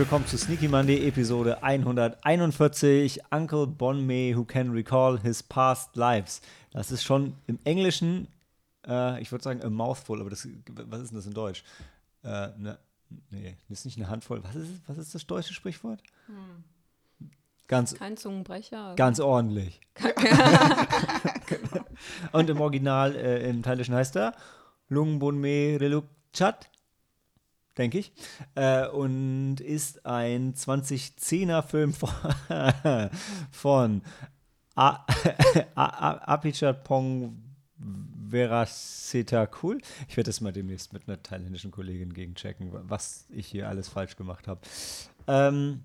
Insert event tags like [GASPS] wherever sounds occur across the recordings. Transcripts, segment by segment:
Willkommen zu Sneaky Monday, Episode 141. Uncle Bon Me Who Can Recall His Past Lives. Das ist schon im Englischen, äh, ich würde sagen, a mouthful, aber das, was ist denn das in Deutsch? Äh, ne, nee, das ist nicht eine Handvoll. Was ist, was ist das deutsche Sprichwort? Ganz, Kein Zungenbrecher. ganz ordentlich. [LAUGHS] Und im Original, äh, im Thailischen heißt er Lung Bon Me Reluk Chat, denke ich. Äh, und ist ein 2010er Film von, [LAUGHS] von A- [LAUGHS] Apichat Pong Veraceta Cool. Ich werde das mal demnächst mit einer thailändischen Kollegin gegenchecken, was ich hier alles falsch gemacht habe. Ähm,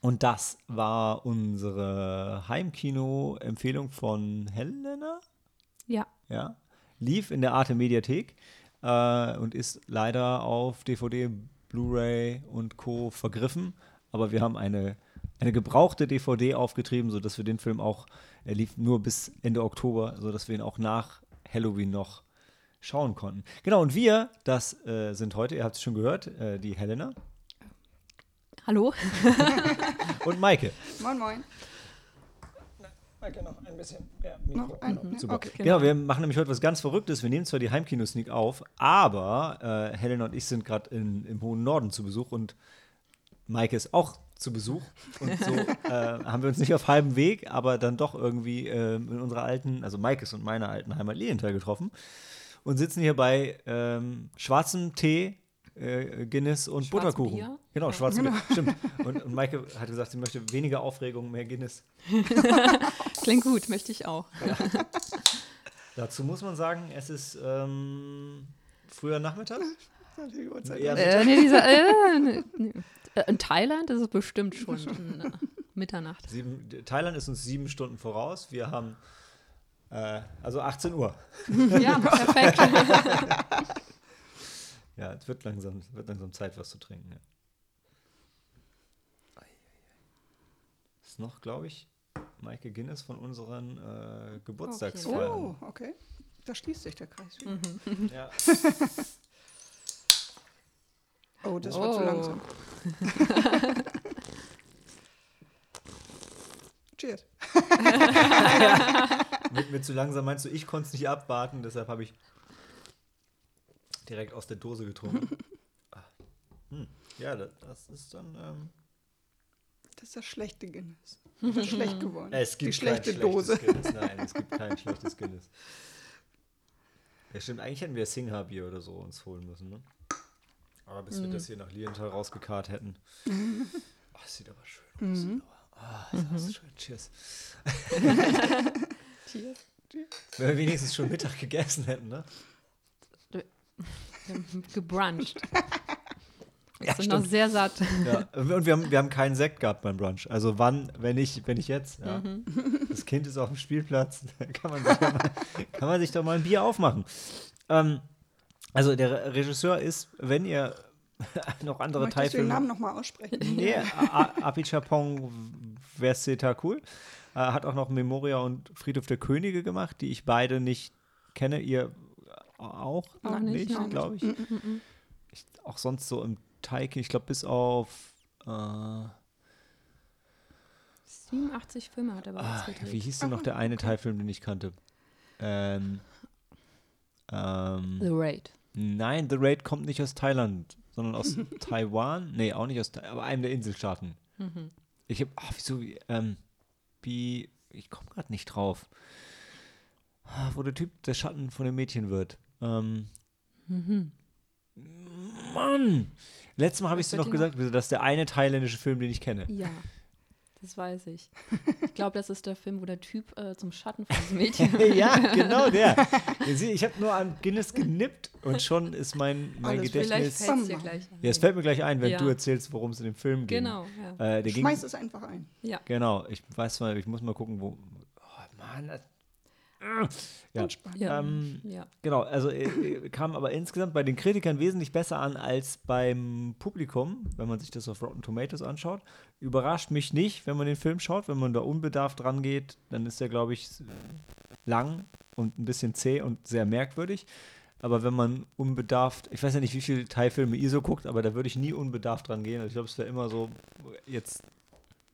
und das war unsere Heimkino-Empfehlung von Helena. Ja. Ja. Lief in der Arte Mediathek äh, und ist leider auf DVD, Blu-ray und Co. vergriffen. Aber wir haben eine, eine gebrauchte DVD aufgetrieben, sodass wir den Film auch, er lief nur bis Ende Oktober, sodass wir ihn auch nach Halloween noch schauen konnten. Genau, und wir, das äh, sind heute, ihr habt es schon gehört, äh, die Helena Hallo? [LAUGHS] und Maike. Moin, moin. Maike noch ein bisschen mehr Noch ein- ja, Super. okay. Genau. wir machen nämlich heute was ganz Verrücktes. Wir nehmen zwar die Heimkino-Sneak auf, aber äh, Helena und ich sind gerade im hohen Norden zu Besuch und Maike ist auch zu Besuch. Und so [LAUGHS] äh, haben wir uns nicht auf halbem Weg, aber dann doch irgendwie äh, in unserer alten, also Maikes und meiner alten Heimat Lilienthal getroffen und sitzen hier bei ähm, schwarzem Tee, äh, Guinness und Schwarzem Butterkuchen. Bier? Genau, schwarzem Bier. Stimmt. Und, und Maike hat gesagt, sie möchte weniger Aufregung, mehr Guinness. [LAUGHS] Klingt gut, möchte ich auch. [LAUGHS] Dazu muss man sagen, es ist ähm, früher Nachmittag. [LAUGHS] Äh, nee, dieser, äh, nee, nee. Äh, In Thailand ist es bestimmt [LAUGHS] schon Mitternacht. sieben, Thailand ist uns sieben Stunden voraus. Wir haben äh, also 18 Uhr. Ja, perfekt. Ja, es wird langsam, es wird langsam Zeit, was zu trinken. Ja. Ist noch, glaube ich, Maike Guinness von unseren äh, Geburtstagsfeiern. Oh, okay. Da schließt sich der Kreis wieder. Ja. [LAUGHS] [LAUGHS] Oh, das war zu Oh. langsam. [LAUGHS] Cheers. mit, mit zu langsam meinst du, ich konnte es nicht abwarten, deshalb habe ich direkt aus der Dose getrunken. Ah. hm. Ja, das, das ist dann. Ähm, Das ist das schlechte Guinness. Das ist schlecht geworden. [LAUGHS] Es gibt Die schlechte kein Dose. schlechtes Guinness. Nein, es gibt kein [LAUGHS] schlechtes Guinness. Ja, stimmt. Eigentlich hätten wir Singha-Bier oder so uns holen müssen, ne? Aber bis wir das hier nach Lienthal rausgekarrt hätten. [LAUGHS] Oh, das sieht aber schön aus. Mhm. Ah, das ist schön. Cheers. Cheers. Wenn wir wenigstens schon Mittag gegessen hätten, ne? Gebruncht. Ja, sind noch sehr satt. Ja. Und wir haben, wir haben keinen Sekt gehabt beim Brunch. Also wann, wenn ich, wenn ich jetzt, ja. [LAUGHS] Das Kind ist auf dem Spielplatz, [LAUGHS] da kann man sich, ja mal, kann man sich doch mal ein Bier aufmachen. Ähm, also der Re- Regisseur ist, wenn ihr [LAUGHS] noch andere Möchtest du den Teilfilme. Namen nochmal aussprechen? Nee, Apichapong Versita cool. Äh, hat auch noch Memoria und Friedhof der Könige gemacht, die ich beide nicht kenne. Ihr auch Auch nicht, nicht, glaube ich. ich. Auch sonst so im Teig, ich glaube bis auf äh, 87 Filme hat er uns ah, gedreht. wie hieß denn noch der eine Teilfilm, den ich kannte? Ähm, ähm, The Raid. nein, The Raid kommt nicht aus Thailand, sondern aus [LAUGHS] Taiwan. Nee, auch nicht aus Taiwan, aber einem der Inselstaaten. Mhm. Ich hab, ach, wieso, ähm, wie, ich komme gerade nicht drauf. Ah, Wo der Typ der Schatten von dem Mädchen wird. Ähm, Mhm. Mann! Letztes Mal habe ich dir wird noch gesagt, das ist der eine thailändische Film, den ich kenne. Ja, das weiß ich. [LAUGHS] Ich glaube, das ist der Film, wo der Typ äh, zum Schatten von diesem Mädchen [LAUGHS] ja, genau der. Ich habe nur an Guinness genippt und schon ist mein, mein Alles Vielleicht Gedächtnis. fällt es dir Mann. gleich ein. Ja, es fällt mir gleich ein, wenn Ja. du erzählst, worum es in dem Film ging. Genau, ja. Äh, der ging, Schmeiß es einfach ein. ja. genau, ich weiß mal, ich muss mal gucken, wo. Oh, Mann. Ja. Ja. Ähm, ja. Genau, also äh, äh, kam aber insgesamt bei den Kritikern wesentlich besser an als beim Publikum, wenn man sich das auf Rotten Tomatoes anschaut. Überrascht mich nicht, wenn man den Film schaut, wenn man da unbedarft rangeht, dann ist der, glaube ich, lang und ein bisschen zäh und sehr merkwürdig. aber wenn man unbedarft, ich weiß ja nicht, wie viele Thai-Filme ihr so guckt, aber da würde ich nie unbedarft dran gehen. Also ich glaube, es wäre immer so, jetzt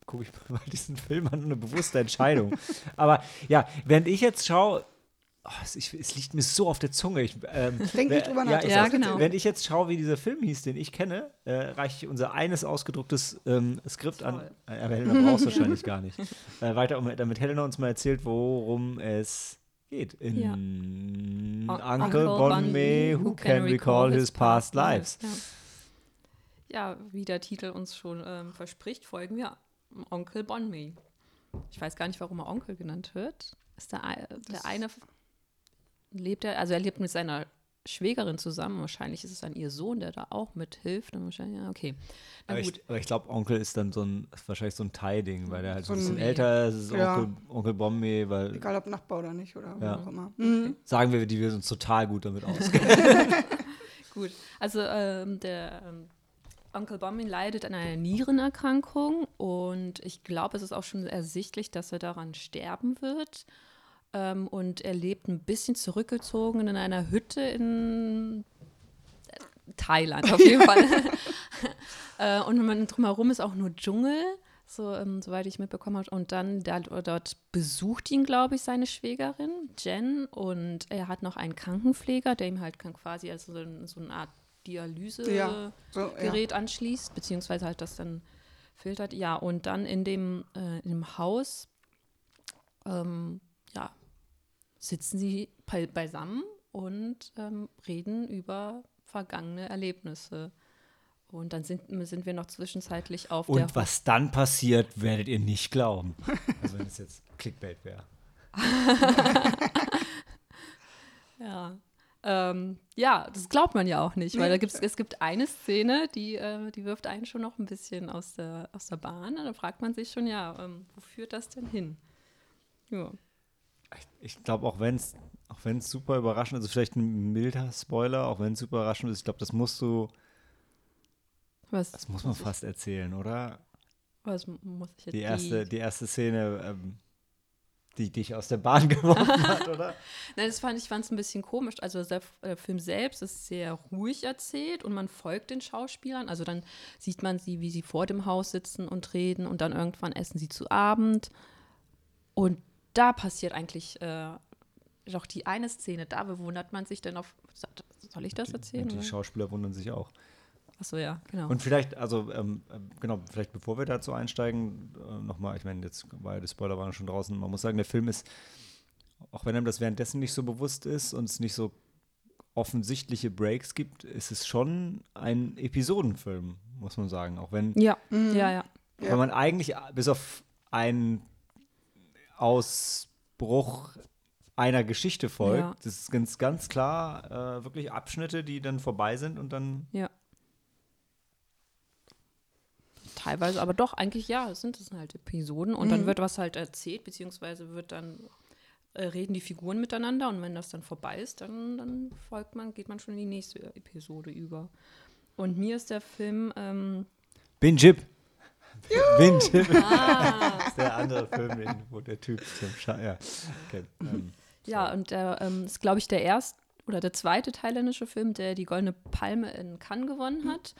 gucke ich mal diesen Film an, eine bewusste Entscheidung. [LAUGHS] aber ja, während ich jetzt schaue, oh, es, ich, es, liegt mir so auf der Zunge. Ich, ähm, Denk nicht drüber nach. Ja, Ja, genau. Wenn ich jetzt schaue, wie dieser Film hieß, den ich kenne, äh, reiche ich unser eines ausgedrucktes ähm, Skript an. Äh, aber Helena brauchst [LAUGHS] wahrscheinlich gar nicht. Äh, weiter, damit Helena uns mal erzählt, worum es geht. In Ja. Uncle, Uncle Bon Me, who can recall his past lives. Ja. ja, wie der Titel uns schon ähm, verspricht, folgen wir Onkel Bonme. Ich weiß gar nicht, warum er Onkel genannt wird. Ist der, der eine lebt er, also er lebt mit seiner Schwägerin zusammen. Wahrscheinlich ist es dann ihr Sohn, der da auch mithilft. Und wahrscheinlich, ja, okay. Na Aber gut. ich, aber ich glaube, Onkel ist dann so ein, wahrscheinlich so ein Thai-Ding, weil der halt so ein So bisschen ein- älter ist. Ist Ja. Onkel, Onkel Bombay, weil Egal ob Nachbar oder nicht oder Ja. wie auch immer. Mhm. sagen wir, die wir uns total gut damit [LAUGHS] auskennen. Gut, also ähm, der ähm, Onkel Bombin leidet an einer Nierenerkrankung und ich glaube, es ist auch schon ersichtlich, dass er daran sterben wird. Ähm, und er lebt ein bisschen zurückgezogen in einer Hütte in äh, Thailand auf jeden [LAUGHS] Fall. [LAUGHS] äh, und man, drumherum ist auch nur Dschungel, so, ähm, soweit ich mitbekommen habe. Und dann da, dort besucht ihn, glaube ich, seine Schwägerin Jen. Und er hat noch einen Krankenpfleger, der ihm halt quasi also so, so eine Art Dialysegerät Ja, so, ja. anschließt, beziehungsweise halt das dann filtert. Ja, und dann in dem, äh, in dem Haus ähm, ja, sitzen sie bei, beisammen und ähm, reden über vergangene Erlebnisse. Und dann sind, sind wir noch zwischenzeitlich auf der Und was dann passiert, werdet ihr nicht glauben. Also wenn es jetzt Clickbait wäre. [LAUGHS] Ja. Ähm, ja, das glaubt man ja auch nicht, weil da gibt's, es gibt eine Szene, die, äh, die wirft einen schon noch ein bisschen aus der, aus der Bahn. Da fragt man sich schon, ja, ähm, wo führt das denn hin? Ja. Ich glaube, auch wenn es auch wenn's super überraschend ist, also vielleicht ein milder Spoiler, auch wenn es super überraschend ist, ich glaube, das musst du, Was, das muss man fast erzählen, oder? was muss ich jetzt Die erste, die erste Szene, ähm, die dich aus der Bahn [LAUGHS] geworfen hat, oder? [LAUGHS] Nein, das fand ich fand es ein bisschen komisch. Also der, der Film selbst ist sehr ruhig erzählt und man folgt den Schauspielern. Also dann sieht man sie, wie sie vor dem Haus sitzen und reden und dann irgendwann essen sie zu Abend. Und da passiert eigentlich äh, doch die eine Szene. Da bewundert man sich dann auf. Soll ich das erzählen? Die oder? Schauspieler wundern sich auch. Achso, ja, genau. Und vielleicht, also ähm, genau, vielleicht bevor wir dazu einsteigen, äh, nochmal, ich meine, jetzt war ja die Spoiler waren schon draußen, man muss sagen, der Film ist, auch wenn einem das währenddessen nicht so bewusst ist und es nicht so offensichtliche Breaks gibt, ist es schon ein Episodenfilm, muss man sagen. Auch wenn, ja, Mhm. ja, ja. Wenn man eigentlich bis auf einen Ausbruch einer Geschichte folgt, Ja. das ist ganz, ganz klar äh, wirklich Abschnitte, die dann vorbei sind und dann Ja. Teilweise, aber doch, eigentlich ja, es sind es halt Episoden und dann wird was halt erzählt, beziehungsweise wird dann, äh, reden die Figuren miteinander und wenn das dann vorbei ist, dann, dann folgt man, geht man schon in die nächste Episode über. Und mir ist der Film, ähm, Bin Jib. Bin Jib. das ist der andere Film, den, wo der Typ zum Scha Ja. Okay. Ähm, ja, und der ähm, ist, glaube ich, der erste oder der zweite thailändische Film, der die Goldene Palme in Cannes gewonnen hat.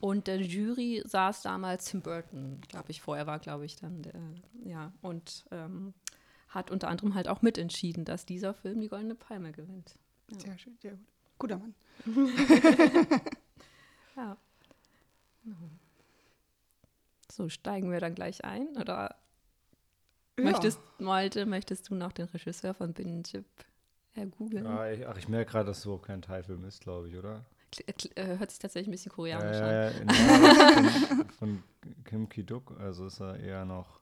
Und der Jury saß damals Tim Burton, glaube ich, vorher war, glaube ich, dann der, ja, und ähm, hat unter anderem halt auch mitentschieden, dass dieser Film die Goldene Palme gewinnt. Sehr schön, sehr gut. Guter Mann. [LAUGHS] Ja. So, steigen wir dann gleich ein? Oder Ja. möchtest, Malte, möchtest du noch den Regisseur von Bin Chip ergoogeln? ja, ich, ach, ich merke gerade, dass so kein Teilfilm ist, glaube ich, oder? Äh, Hört sich tatsächlich ein bisschen koreanisch an. Äh, ja, von, von Kim Ki-duk, also ist er eher noch,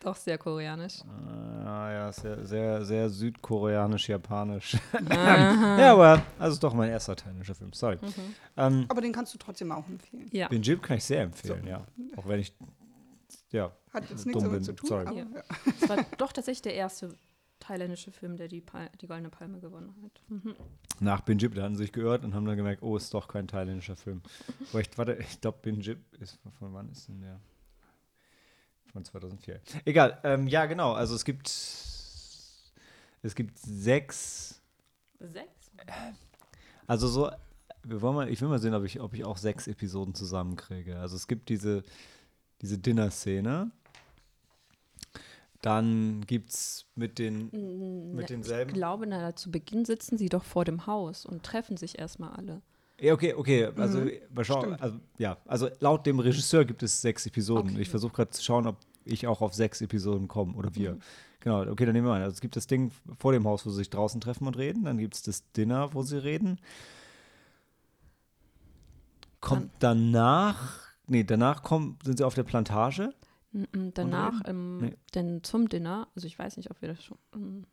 Doch sehr koreanisch. äh, ja, sehr, sehr, sehr südkoreanisch-japanisch. [LAUGHS] Ja, aber, also ist doch mein erster thailändischer Film, sorry. Mhm. Ähm, Aber den kannst du trotzdem auch empfehlen. Ja. Bin Jib kann ich sehr empfehlen, ja. Auch wenn ich, ja, Hat jetzt Dumm nichts damit bin, zu tun, sorry. aber Ja. Es war doch tatsächlich der erste thailändische Film, der die, Pal die Goldene Palme gewonnen hat. Mhm. nach Bin Jib, da hatten sie sich gehört und haben dann gemerkt, oh, ist doch kein thailändischer Film. [LAUGHS] Ich, warte, ich glaube, Bin Jib ist, von wann ist denn der? Von 2004. Egal, ähm, ja, genau, also es gibt, es gibt sechs, Sechs? Also so, wir wollen mal, ich will mal sehen, ob ich, ob ich auch sechs Episoden zusammenkriege. Also es gibt diese, diese Dinner-Szene. Dann gibt es mit den mit Ich denselben. glaube, na, zu Beginn sitzen sie doch vor dem Haus und treffen sich erstmal alle. Ja, okay, okay. Also, Mhm, mal schauen. stimmt. Also, ja, also laut dem Regisseur gibt es sechs Episoden. Okay. Ich versuche gerade zu schauen, ob ich auch auf sechs Episoden komme oder wir. Genau, okay, dann nehmen wir an. Also es gibt das Ding vor dem Haus, wo sie sich draußen treffen und reden. Dann gibt es das Dinner, wo sie reden. Kommt danach, nee, danach kommen, sind sie auf der Plantage. Danach, ähm, Nee. denn zum Dinner, also ich weiß nicht, ob wir das schon. mm,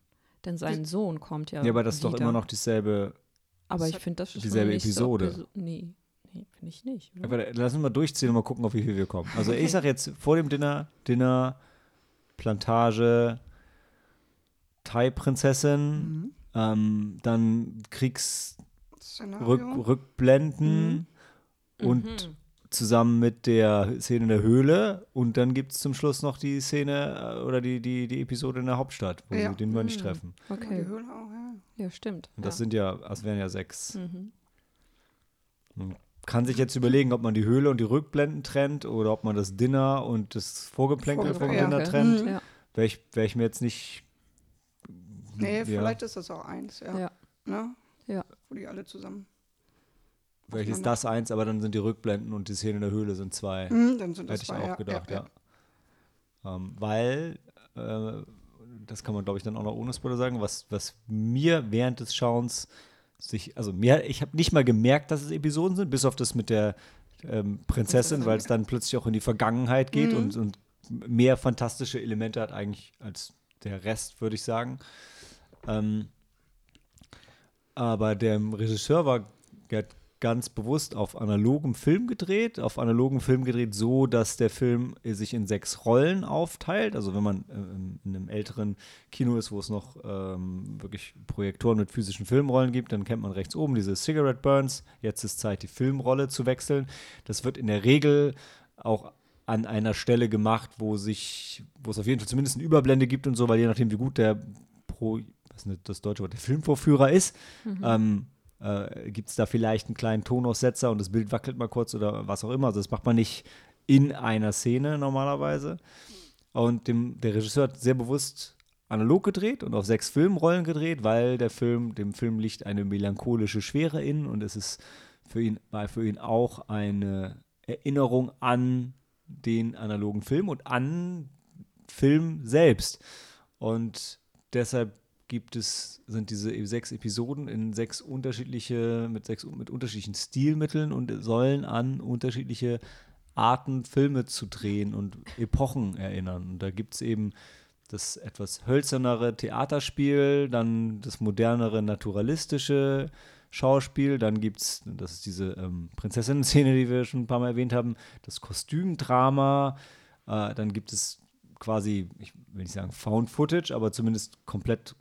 Denn sein Sohn kommt ja. Ja, aber das ist doch immer noch dieselbe. Aber Das ich finde, das dieselbe schon nicht Episode. So, nee, nee finde ich nicht. Oder? Aber lass uns mal durchziehen und mal gucken, auf wie viel wir kommen. Also ich sag jetzt vor dem Dinner, Dinner, Plantage, Thai-Prinzessin, Mhm. ähm, dann Kriegsrückblenden Szenario. Rückblenden und Mhm. Zusammen mit der Szene in der Höhle und dann gibt es zum Schluss noch die Szene äh, oder die, die, die Episode in der Hauptstadt, wo Ja. sie den Mönch Mhm. treffen. Okay, Die Höhle auch, ja. ja, stimmt. Und das ja. sind ja, das wären ja sechs. Mhm. Man kann sich jetzt überlegen, ob man die Höhle und die Rückblenden trennt oder ob man das Dinner und das Vorgeplänkel vom Vorgeplänkel, Dinner ja. trennt. Mhm. Ja. Wäre ich, wär ich mir jetzt nicht. Nee, ja, vielleicht ist das auch eins, ja. Ja. Ne? Ja. Wo die alle zusammen. Vielleicht ist das eins, aber dann sind die Rückblenden und die Szene in der Höhle sind zwei. Mhm, dann sind das Hätte ich zwei, auch ja, gedacht, ja. ja. Ähm, weil, äh, das kann man glaube ich dann auch noch ohne Spoiler sagen, was, was mir während des Schauens sich, also mir, ich habe nicht mal gemerkt, dass es Episoden sind, bis auf das mit der ähm, Prinzessin, weil es dann plötzlich auch in die Vergangenheit geht Mhm. und, und mehr fantastische Elemente hat eigentlich als der Rest, würde ich sagen. Ähm, aber der Regisseur war der hat ganz bewusst auf analogem Film gedreht, auf analogem Film gedreht, so dass der Film sich in sechs Rollen aufteilt. Also wenn man ähm, in einem älteren Kino ist, wo es noch ähm, wirklich Projektoren mit physischen Filmrollen gibt, dann kennt man rechts oben diese Cigarette Burns. Jetzt ist Zeit, die Filmrolle zu wechseln. Das wird in der Regel auch an einer Stelle gemacht, wo sich, wo es auf jeden Fall zumindest eine Überblende gibt und so, weil je nachdem, wie gut der Pro, was ist das deutsche Wort, der Filmvorführer ist, ähm, äh, gibt es da vielleicht einen kleinen Tonaussetzer und das Bild wackelt mal kurz oder was auch immer. Also das macht man nicht in einer Szene normalerweise. Und dem, der Regisseur hat sehr bewusst analog gedreht und auf sechs Filmrollen gedreht, weil der Film, dem Film liegt eine melancholische Schwere in und es ist für ihn, war für ihn auch eine Erinnerung an den analogen Film und an Film selbst. Und deshalb gibt es, sind diese sechs Episoden in sechs unterschiedliche, mit sechs mit unterschiedlichen Stilmitteln und sollen an unterschiedliche Arten, Filme zu drehen und Epochen erinnern. Und da gibt es eben das etwas hölzernere Theaterspiel, dann das modernere naturalistische Schauspiel, dann gibt es, das ist diese ähm, Prinzessinnen-Szene, die wir schon ein paar Mal erwähnt haben, das Kostümdrama, äh, dann gibt es quasi, ich will nicht sagen Found Footage, aber zumindest komplett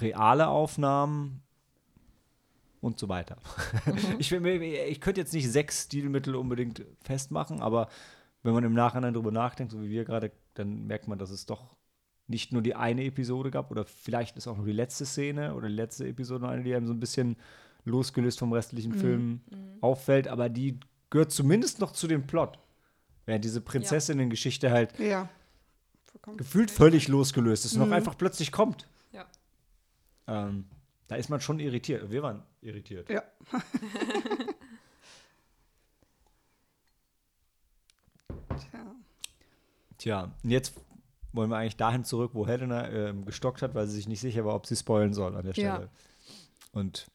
reale Aufnahmen und so weiter. [LAUGHS] Ich, will mir- ich könnte jetzt nicht sechs Stilmittel unbedingt festmachen, aber wenn man im Nachhinein drüber nachdenkt, so wie wir gerade, dann merkt man, dass es doch nicht nur die eine Episode gab oder vielleicht ist auch nur die letzte Szene oder die letzte Episode noch eine, die einem so ein bisschen losgelöst vom restlichen Film auffällt, aber die gehört zumindest noch zu dem Plot. Während diese Prinzessinnen-Geschichte halt Ja. Gefühlt völlig losgelöst ist und Mhm. noch einfach plötzlich kommt. Ja. Ähm, da ist man schon irritiert. Wir waren irritiert. Ja. Tja. Tja, und jetzt wollen wir eigentlich dahin zurück, wo Helena ähm, gestockt hat, weil sie sich nicht sicher war, ob sie spoilen soll an der Ja. Stelle. Und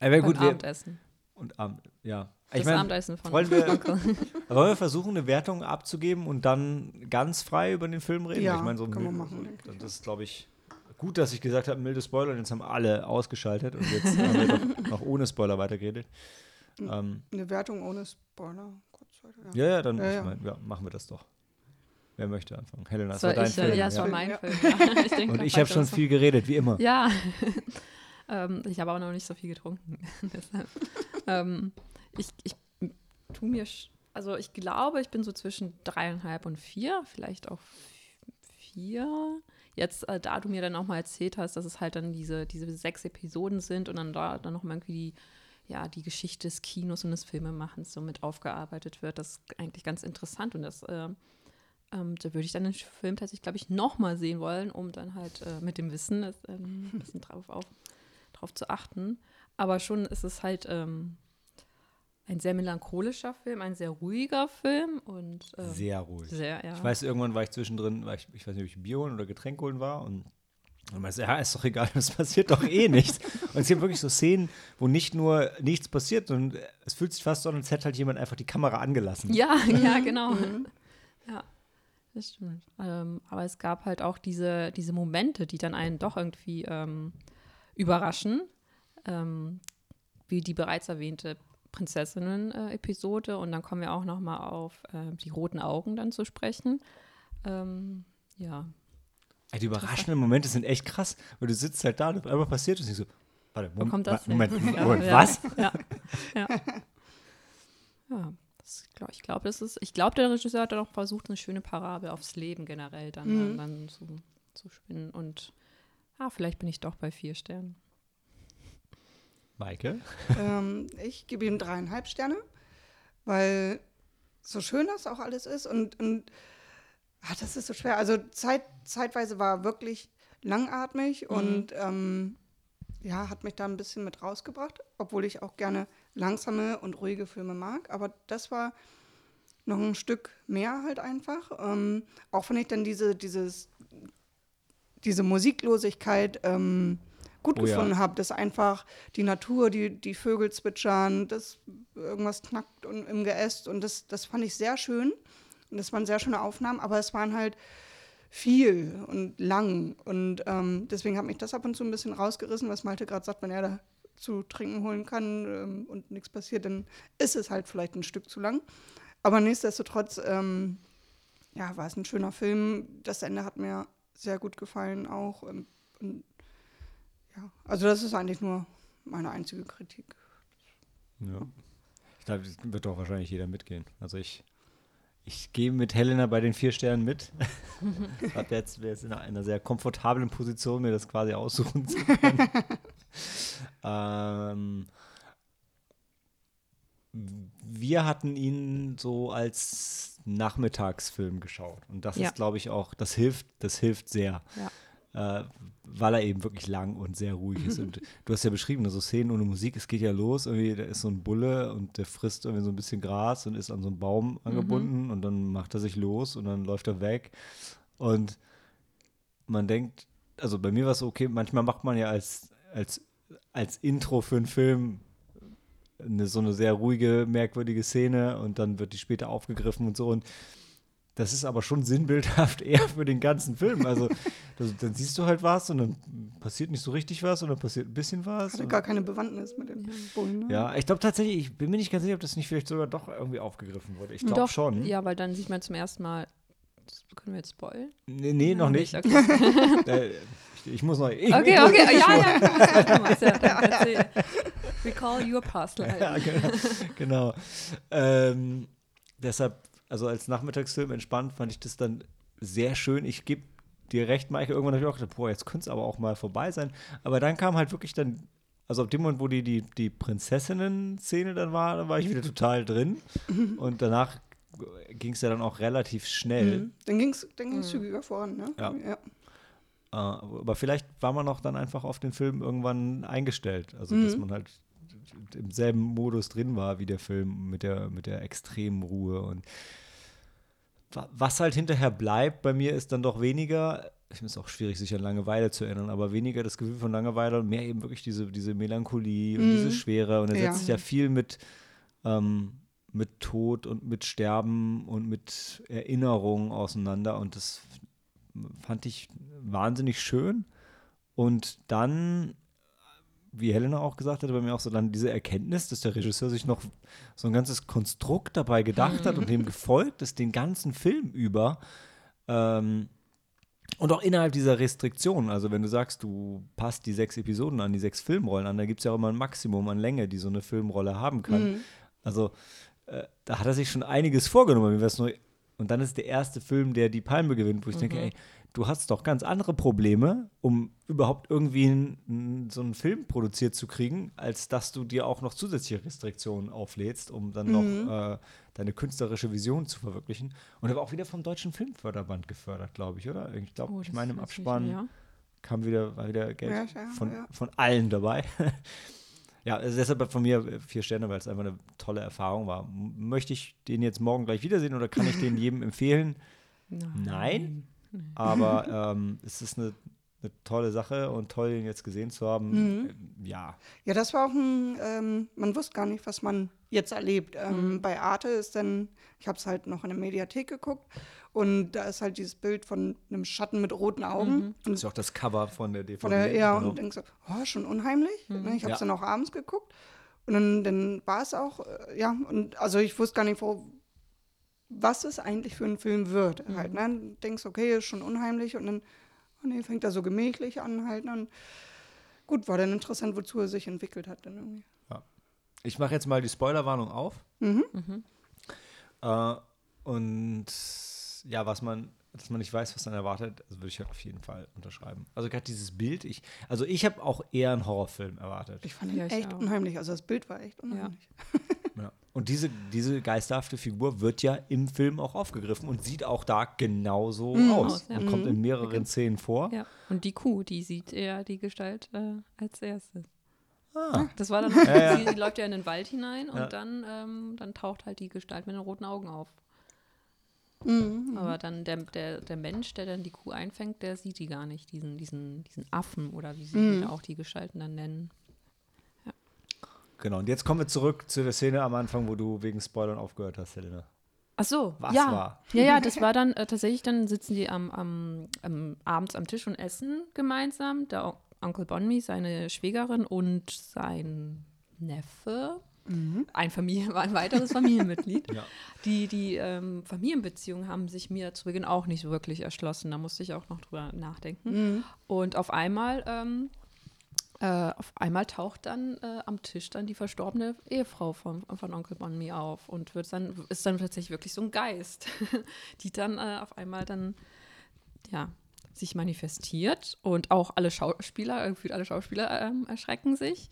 äh, wär Beim gut, wir, Abendessen. und Abend, ja. Das Ich mein, Abendessen von wollen wir- [LAUGHS] wollen wir versuchen, eine Wertung abzugeben und dann ganz frei über den Film reden? Ja, ich meine, so kann man mil- machen, Das ist, glaube ich, gut, dass ich gesagt habe, milde Spoiler, und jetzt haben alle ausgeschaltet und jetzt haben wir doch [LAUGHS] noch ohne Spoiler weitergeredet. Ähm, Eine Wertung ohne Spoiler. Ja, ja, dann Ja, ich ja. mein, ja, machen wir das doch. Wer möchte anfangen? Helena, das Das war dein ich, äh, Film. ja, es ja. war mein Ja. Film. Ja. Ich [LAUGHS] denke, Und ich habe schon das so- viel geredet, wie immer. Ja, [LAUGHS] ähm, ich habe auch noch nicht so viel getrunken. Deshalb. ähm, ich, ich tu mir, also ich glaube, ich bin so zwischen dreieinhalb und vier, vielleicht auch vier. Jetzt, äh, da du mir dann auch mal erzählt hast, dass es halt dann diese, diese sechs Episoden sind und dann da dann noch mal irgendwie die, ja, die Geschichte des Kinos und des Filmemachens so mit aufgearbeitet wird, das ist eigentlich ganz interessant und das äh, ähm, da würde ich dann den Film tatsächlich, glaube ich, nochmal sehen wollen, um dann halt äh, mit dem Wissen das, ähm, ein bisschen drauf, auf, drauf zu achten. Aber schon ist es halt ähm, ein sehr melancholischer Film, ein sehr ruhiger Film und ähm, Sehr ruhig. sehr, ja. Ich weiß, irgendwann war ich zwischendrin, war ich, ich weiß nicht, ob ich Bier holen oder Getränk holen war und und meinte, ja, ist doch egal, [LAUGHS] es passiert doch eh nichts. Und es gibt wirklich so Szenen, wo nicht nur nichts passiert, sondern es fühlt sich fast so an, als hätte halt jemand einfach die Kamera angelassen. Ja, [LAUGHS] ja, genau. Ja, das stimmt. Ähm, aber es gab halt auch diese, diese Momente, die dann einen doch irgendwie ähm, überraschen. Ähm, wie die bereits erwähnte Prinzessinnen-Episode. Und dann kommen wir auch noch mal auf äh, die roten Augen dann zu sprechen. Ähm, ja, Die überraschenden Momente sind echt krass, weil du sitzt halt da und auf einmal passiert es nicht so. Warte, wo Mom kommt das wa- Moment, her? Moment, ja, was? Ja, ja. ja das glaub, ich glaube, das ist, ich glaube, der Regisseur hat dann auch versucht, eine schöne Parabel aufs Leben generell dann, Mhm. dann zu, zu spinnen. Und ah, vielleicht bin ich doch bei vier Sternen. Maike? ähm, ich gebe ihm dreieinhalb Sterne, weil so schön das auch alles ist und, und ah, das ist so schwer. Also Zeit, zeitweise war wirklich langatmig und ähm, ja, hat mich da ein bisschen mit rausgebracht, obwohl ich auch gerne langsame und ruhige Filme mag. Aber das war noch ein Stück mehr halt einfach. Ähm, auch wenn ich dann diese, dieses, diese Musiklosigkeit ähm, gut Oh ja. gefunden habe, dass einfach die Natur, die, die Vögel zwitschern, dass irgendwas knackt und, im Geäst und das, das fand ich sehr schön. Und das waren sehr schöne Aufnahmen, aber es waren halt viel und lang. Und ähm, deswegen hat mich das ab und zu ein bisschen rausgerissen, was Malte gerade sagt, wenn er da zu trinken holen kann ähm, und nichts passiert, dann ist es halt vielleicht ein Stück zu lang. Aber nichtsdestotrotz, ähm, ja, war es ein schöner Film. Das Ende hat mir sehr gut gefallen auch. Und, ja, also das ist eigentlich nur meine einzige Kritik. Ja. Ich glaube, das wird doch wahrscheinlich jeder mitgehen. Also ich, ich gehe mit Helena bei den vier Sternen mit. [LAUGHS] Ich habe jetzt, wäre jetzt in einer sehr komfortablen Position, mir das quasi aussuchen zu können. [LAUGHS] ähm, wir hatten ihn so als Nachmittagsfilm geschaut. Und das Ja. ist, glaube ich, auch, das hilft, das hilft sehr. Äh, weil er eben wirklich lang und sehr ruhig ist. Und [LAUGHS] du hast ja beschrieben, so Szenen ohne Musik, es geht ja los, irgendwie, da ist so ein Bulle und der frisst irgendwie so ein bisschen Gras und ist an so einem Baum angebunden und dann macht er sich los und dann läuft er weg. Und man denkt, also bei mir war es okay, manchmal macht man ja als, als, als Intro für einen Film eine, so eine sehr ruhige, merkwürdige Szene und dann wird die später aufgegriffen und so. Und das ist aber schon sinnbildhaft [LAUGHS] eher für den ganzen Film. Also das, dann siehst du halt was und dann passiert nicht so richtig was und dann passiert ein bisschen was. Hatte gar keine Bewandtnis mit dem Bullen. Ne? ja, ich glaube tatsächlich, ich bin mir nicht ganz sicher, ob das nicht vielleicht sogar doch irgendwie aufgegriffen wurde. Ich glaube schon. Ja, weil dann sieht man zum ersten Mal, das können wir jetzt spoilen? Nee, nee, noch nicht. Okay, [LAUGHS] Äh, ich, ich muss noch. Ich, okay, ich, okay. ja, ja. [LAUGHS] Ja. Recall your past life. Ja, genau. genau. Ähm, deshalb, also als Nachmittagsfilm entspannt, fand ich das dann sehr schön. Ich gebe dir recht, Maike. Irgendwann habe ich auch gedacht, boah, jetzt könnte es aber auch mal vorbei sein. Aber dann kam halt wirklich dann, also ab dem Moment, wo die, die, die Prinzessinnen-Szene dann war, dann war ich wieder total drin. [LAUGHS] Und danach ging es ja dann auch relativ schnell. Mhm. Dann ging es dann ging's zügiger voran. Ne? Ja. ja. Äh, aber vielleicht war man auch dann einfach auf den Film irgendwann eingestellt. Also, dass man halt im selben Modus drin war wie der Film mit der, mit der extremen Ruhe. Und wa- was halt hinterher bleibt bei mir ist dann doch weniger, ich ist auch schwierig, sich an Langeweile zu erinnern, aber weniger das Gefühl von Langeweile und mehr eben wirklich diese, diese Melancholie und diese Schwere. Und er Ja. setzt sich ja viel mit, ähm, mit Tod und mit Sterben und mit Erinnerungen auseinander. Und das fand ich wahnsinnig schön. Und dann, wie Helena auch gesagt hat, bei mir auch so dann diese Erkenntnis, dass der Regisseur sich noch so ein ganzes Konstrukt dabei gedacht hat und dem gefolgt ist, den ganzen Film über. Ähm, und auch innerhalb dieser Restriktionen, also wenn du sagst, du passt die sechs Episoden an, die sechs Filmrollen an, da gibt es ja auch immer ein Maximum an Länge, die so eine Filmrolle haben kann. Also äh, da hat er sich schon einiges vorgenommen. Mir wäre es nur Und dann ist der erste Film, der die Palme gewinnt, wo ich Mhm. denke, ey, du hast doch ganz andere Probleme, um überhaupt irgendwie n- n- so einen Film produziert zu kriegen, als dass du dir auch noch zusätzliche Restriktionen auflädst, um dann Mhm. noch äh, deine künstlerische Vision zu verwirklichen. Und er war auch wieder vom Deutschen Filmförderband gefördert, glaube ich, oder? Ich glaube, Oh, ich meine, im Abspann kam wieder, war wieder Geld ja, von, ja. von allen dabei. [LAUGHS] ja, also deshalb von mir äh, vier Sterne, weil es einfach eine tolle Erfahrung war. Möchte ich den jetzt morgen gleich wiedersehen oder kann ich den [LAUGHS] jedem empfehlen? Nein. Aber [LAUGHS] ähm, es ist eine, eine tolle Sache und toll, ihn jetzt gesehen zu haben. Mhm. Ähm, Ja, Ja, das war auch ein, ähm, man wusste gar nicht, was man jetzt erlebt. Ähm, Bei Arte ist dann, ich habe es halt noch in der Mediathek geguckt und da ist halt dieses Bild von einem Schatten mit roten Augen. das ist ja auch das Cover von der DVD. Von der, ja, genau. und denkst so, oh, schon unheimlich. Ne? Ich habe es Ja. dann auch abends geguckt. Und dann, dann war es auch, äh, ja, und also ich wusste gar nicht, wo, was es eigentlich für ein Film wird. Halt, ne? Du denkst, okay, ist schon unheimlich und dann, oh nee, fängt er so gemächlich an halt. ne? Und gut, war dann interessant, wozu er sich entwickelt hat. Dann irgendwie. Ich mache jetzt mal die Spoilerwarnung auf. Mhm. Äh, und ja, was man, dass man nicht weiß, was dann erwartet, also würde ich halt auf jeden Fall unterschreiben. Also gerade dieses Bild, ich, also ich habe auch eher einen Horrorfilm erwartet. Ich fand ihn Ja, echt auch. unheimlich. Also das Bild war echt unheimlich. [LAUGHS] Ja. Und diese, diese geisterhafte Figur wird ja im Film auch aufgegriffen und sieht auch da genauso aus. Aus, ja. Und kommt in mehreren Szenen vor. Ja, und die Kuh, die sieht eher die Gestalt äh, als erstes. Ah. Das war dann, [LAUGHS] Ja, ja. Sie, sie läuft ja in den Wald hinein und Ja. dann, ähm, dann taucht halt die Gestalt mit den roten Augen auf. Mhm. Aber dann der, der, der Mensch, der dann die Kuh einfängt, der sieht die gar nicht, diesen, diesen, diesen Affen oder wie sie ihn auch die Gestalten dann nennen. Genau, und jetzt kommen wir zurück zu der Szene am Anfang, wo du wegen Spoilern aufgehört hast, Helena. Ach so, Was ja. war? Ja, ja, das war dann äh, tatsächlich, dann sitzen die am, am, am, abends am Tisch und essen gemeinsam. Der Onkel Bonmi, seine Schwägerin und sein Neffe. Ein, Familie, [LAUGHS] ein weiteres Familienmitglied. Ja. Die, die ähm, Familienbeziehungen haben sich mir zu Beginn auch nicht wirklich erschlossen. Da musste ich auch noch drüber nachdenken. Und auf einmal, ähm, äh, auf einmal taucht dann äh, am Tisch dann die verstorbene Ehefrau von, von Onkel Bonmi auf und wird dann, ist dann tatsächlich wirklich so ein Geist, [LAUGHS] die dann äh, auf einmal dann, ja, sich manifestiert und auch alle Schauspieler, irgendwie alle Schauspieler ähm, erschrecken sich.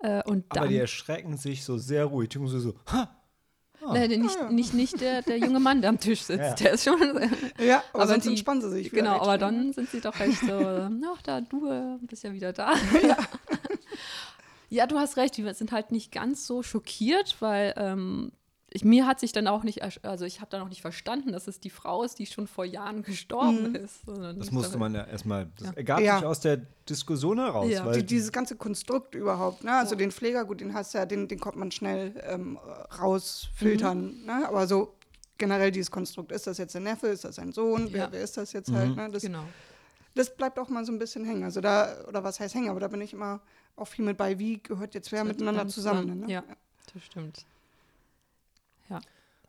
Äh, und dann, Aber die erschrecken sich so sehr ruhig. Die so, so, ha! Nee, nicht, nicht, nicht der, der junge Mann, der am Tisch sitzt. [LAUGHS] Ja. Der ist schon. Ja, [LAUGHS] aber, Aber sonst die- entspannen sie sich. Genau, aber dann sind sie doch recht so, [LAUGHS] ach da, du äh, bist ja wieder da. Ja. du hast recht, die sind halt nicht ganz so schockiert, weil ähm, ich, mir hat sich dann auch nicht, ersch- also ich habe dann auch nicht verstanden, dass es die Frau ist, die schon vor Jahren gestorben ist. sondern Das musste man ja erstmal, das Ja. ergab Ja. sich aus der Diskussion heraus. Ja. Weil Die, dieses ganze Konstrukt überhaupt, ne? Also den Pfleger, gut, den hast du ja, den, den konnte man schnell ähm, rausfiltern, Mhm. ne? Aber so generell dieses Konstrukt, ist das jetzt ein Neffe, ist das ein Sohn, Ja. wer, wer ist das Mhm. jetzt halt, ne? Das, Genau. das bleibt auch mal so ein bisschen hängen. Also da, oder was heißt hängen, aber da bin ich immer auch viel mit bei, wie gehört jetzt wer miteinander zusammen, ne? Ja, das stimmt.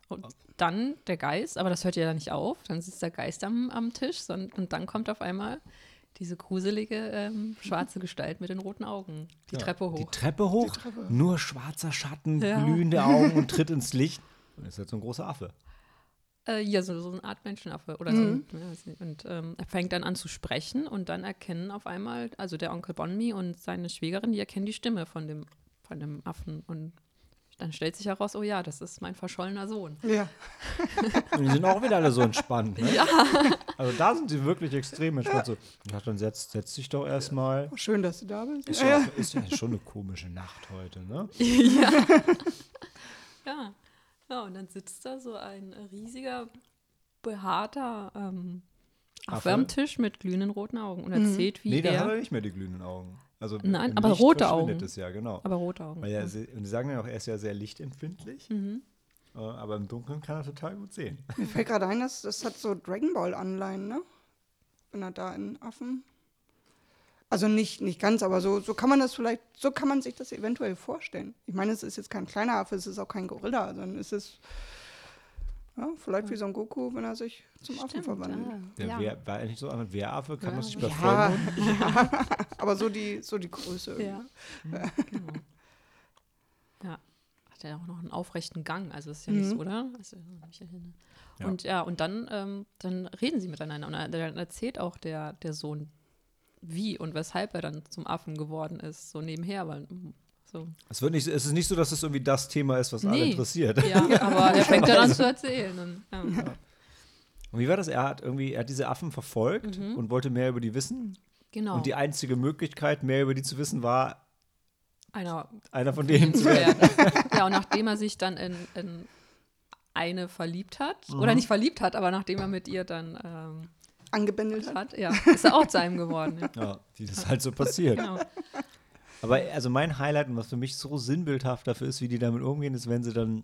Und dann der Geist, aber das hört ja nicht auf. Dann sitzt der Geist am, am Tisch sondern, und dann kommt auf einmal diese gruselige ähm, schwarze [LAUGHS] Gestalt mit den roten Augen die Ja. Treppe hoch. Die Treppe hoch, nur schwarzer Schatten, Ja. glühende Augen und tritt ins [LAUGHS] Licht. Und ist jetzt so ein großer Affe. Äh, ja, so, so eine Art Menschenaffe. Oder so. Ja, weiß nicht. und ähm, er fängt dann an zu sprechen und dann erkennen auf einmal, also der Onkel Bonmi und seine Schwägerin, die erkennen die Stimme von dem, von dem Affen. Und dann stellt sich heraus, oh ja, das ist mein verschollener Sohn. Ja. Und [LAUGHS] die sind auch wieder alle so entspannt. Ne? Ja. Also da sind sie wirklich extrem entspannt. So, ja, dann setz, setz dich doch erstmal. Oh, schön, dass du da bist. Ist Ja, ja, ja. ist ja schon eine komische Nacht heute, ne? [LAUGHS] [LAUGHS] Ja. ja, und dann sitzt da so ein riesiger, behaarter ähm, Affe Affe? am Tisch mit glühenden roten Augen und erzählt, wie Nee, der er. hat er nicht mehr die glühenden Augen. Also Nein, aber Licht rote Augen. Es ja, genau. aber rote Augen. Weil er, und die sagen ja auch, er ist ja sehr lichtempfindlich. Mhm. Äh, aber im Dunkeln kann er total gut sehen. Mir fällt gerade ein, dass das hat so Dragon Ball Anleihen, ne? Wenn er da in Affen. Also nicht, nicht ganz, aber so, so kann man das vielleicht, so kann man sich das eventuell vorstellen. Ich meine, es ist jetzt kein kleiner Affe, es ist auch kein Gorilla, sondern es ist ja, vielleicht wie so ein Goku, wenn er sich zum Affen Stimmt, verwandelt. ah, Der ja. Wehr, war eigentlich so ein Wehraffe, kann Ja. man sich bei Ja, [LAUGHS] ja, aber so die, so die Größe. Ja. irgendwie. genau. Ja. Hat ja auch noch einen aufrechten Gang, also ist ja nicht so, oder? Also. Und ja, und dann, ähm, dann reden sie miteinander und dann erzählt auch der, der Sohn, wie und weshalb er dann zum Affen geworden ist, so nebenher, weil so. Es, wird nicht, es ist nicht so, dass das irgendwie das Thema ist, was alle Nee. interessiert. Ja, [LAUGHS] aber er fängt dann an zu erzählen. Und, ja. Und wie war das? Er hat irgendwie, er hat diese Affen verfolgt und wollte mehr über die wissen. Genau. Und die einzige Möglichkeit, mehr über die zu wissen, war, Einer einer von denen zu werden. [LAUGHS] ja, und nachdem er sich dann in, in eine verliebt hat, Mhm. oder nicht verliebt hat, aber nachdem er mit ihr dann ähm, Angebändelt hat. hat, ja, ist er auch zu einem geworden. Ja. Ja, wie das halt so passiert. Genau. Aber also mein Highlight und was für mich so sinnbildhaft dafür ist, wie die damit umgehen, ist, wenn sie dann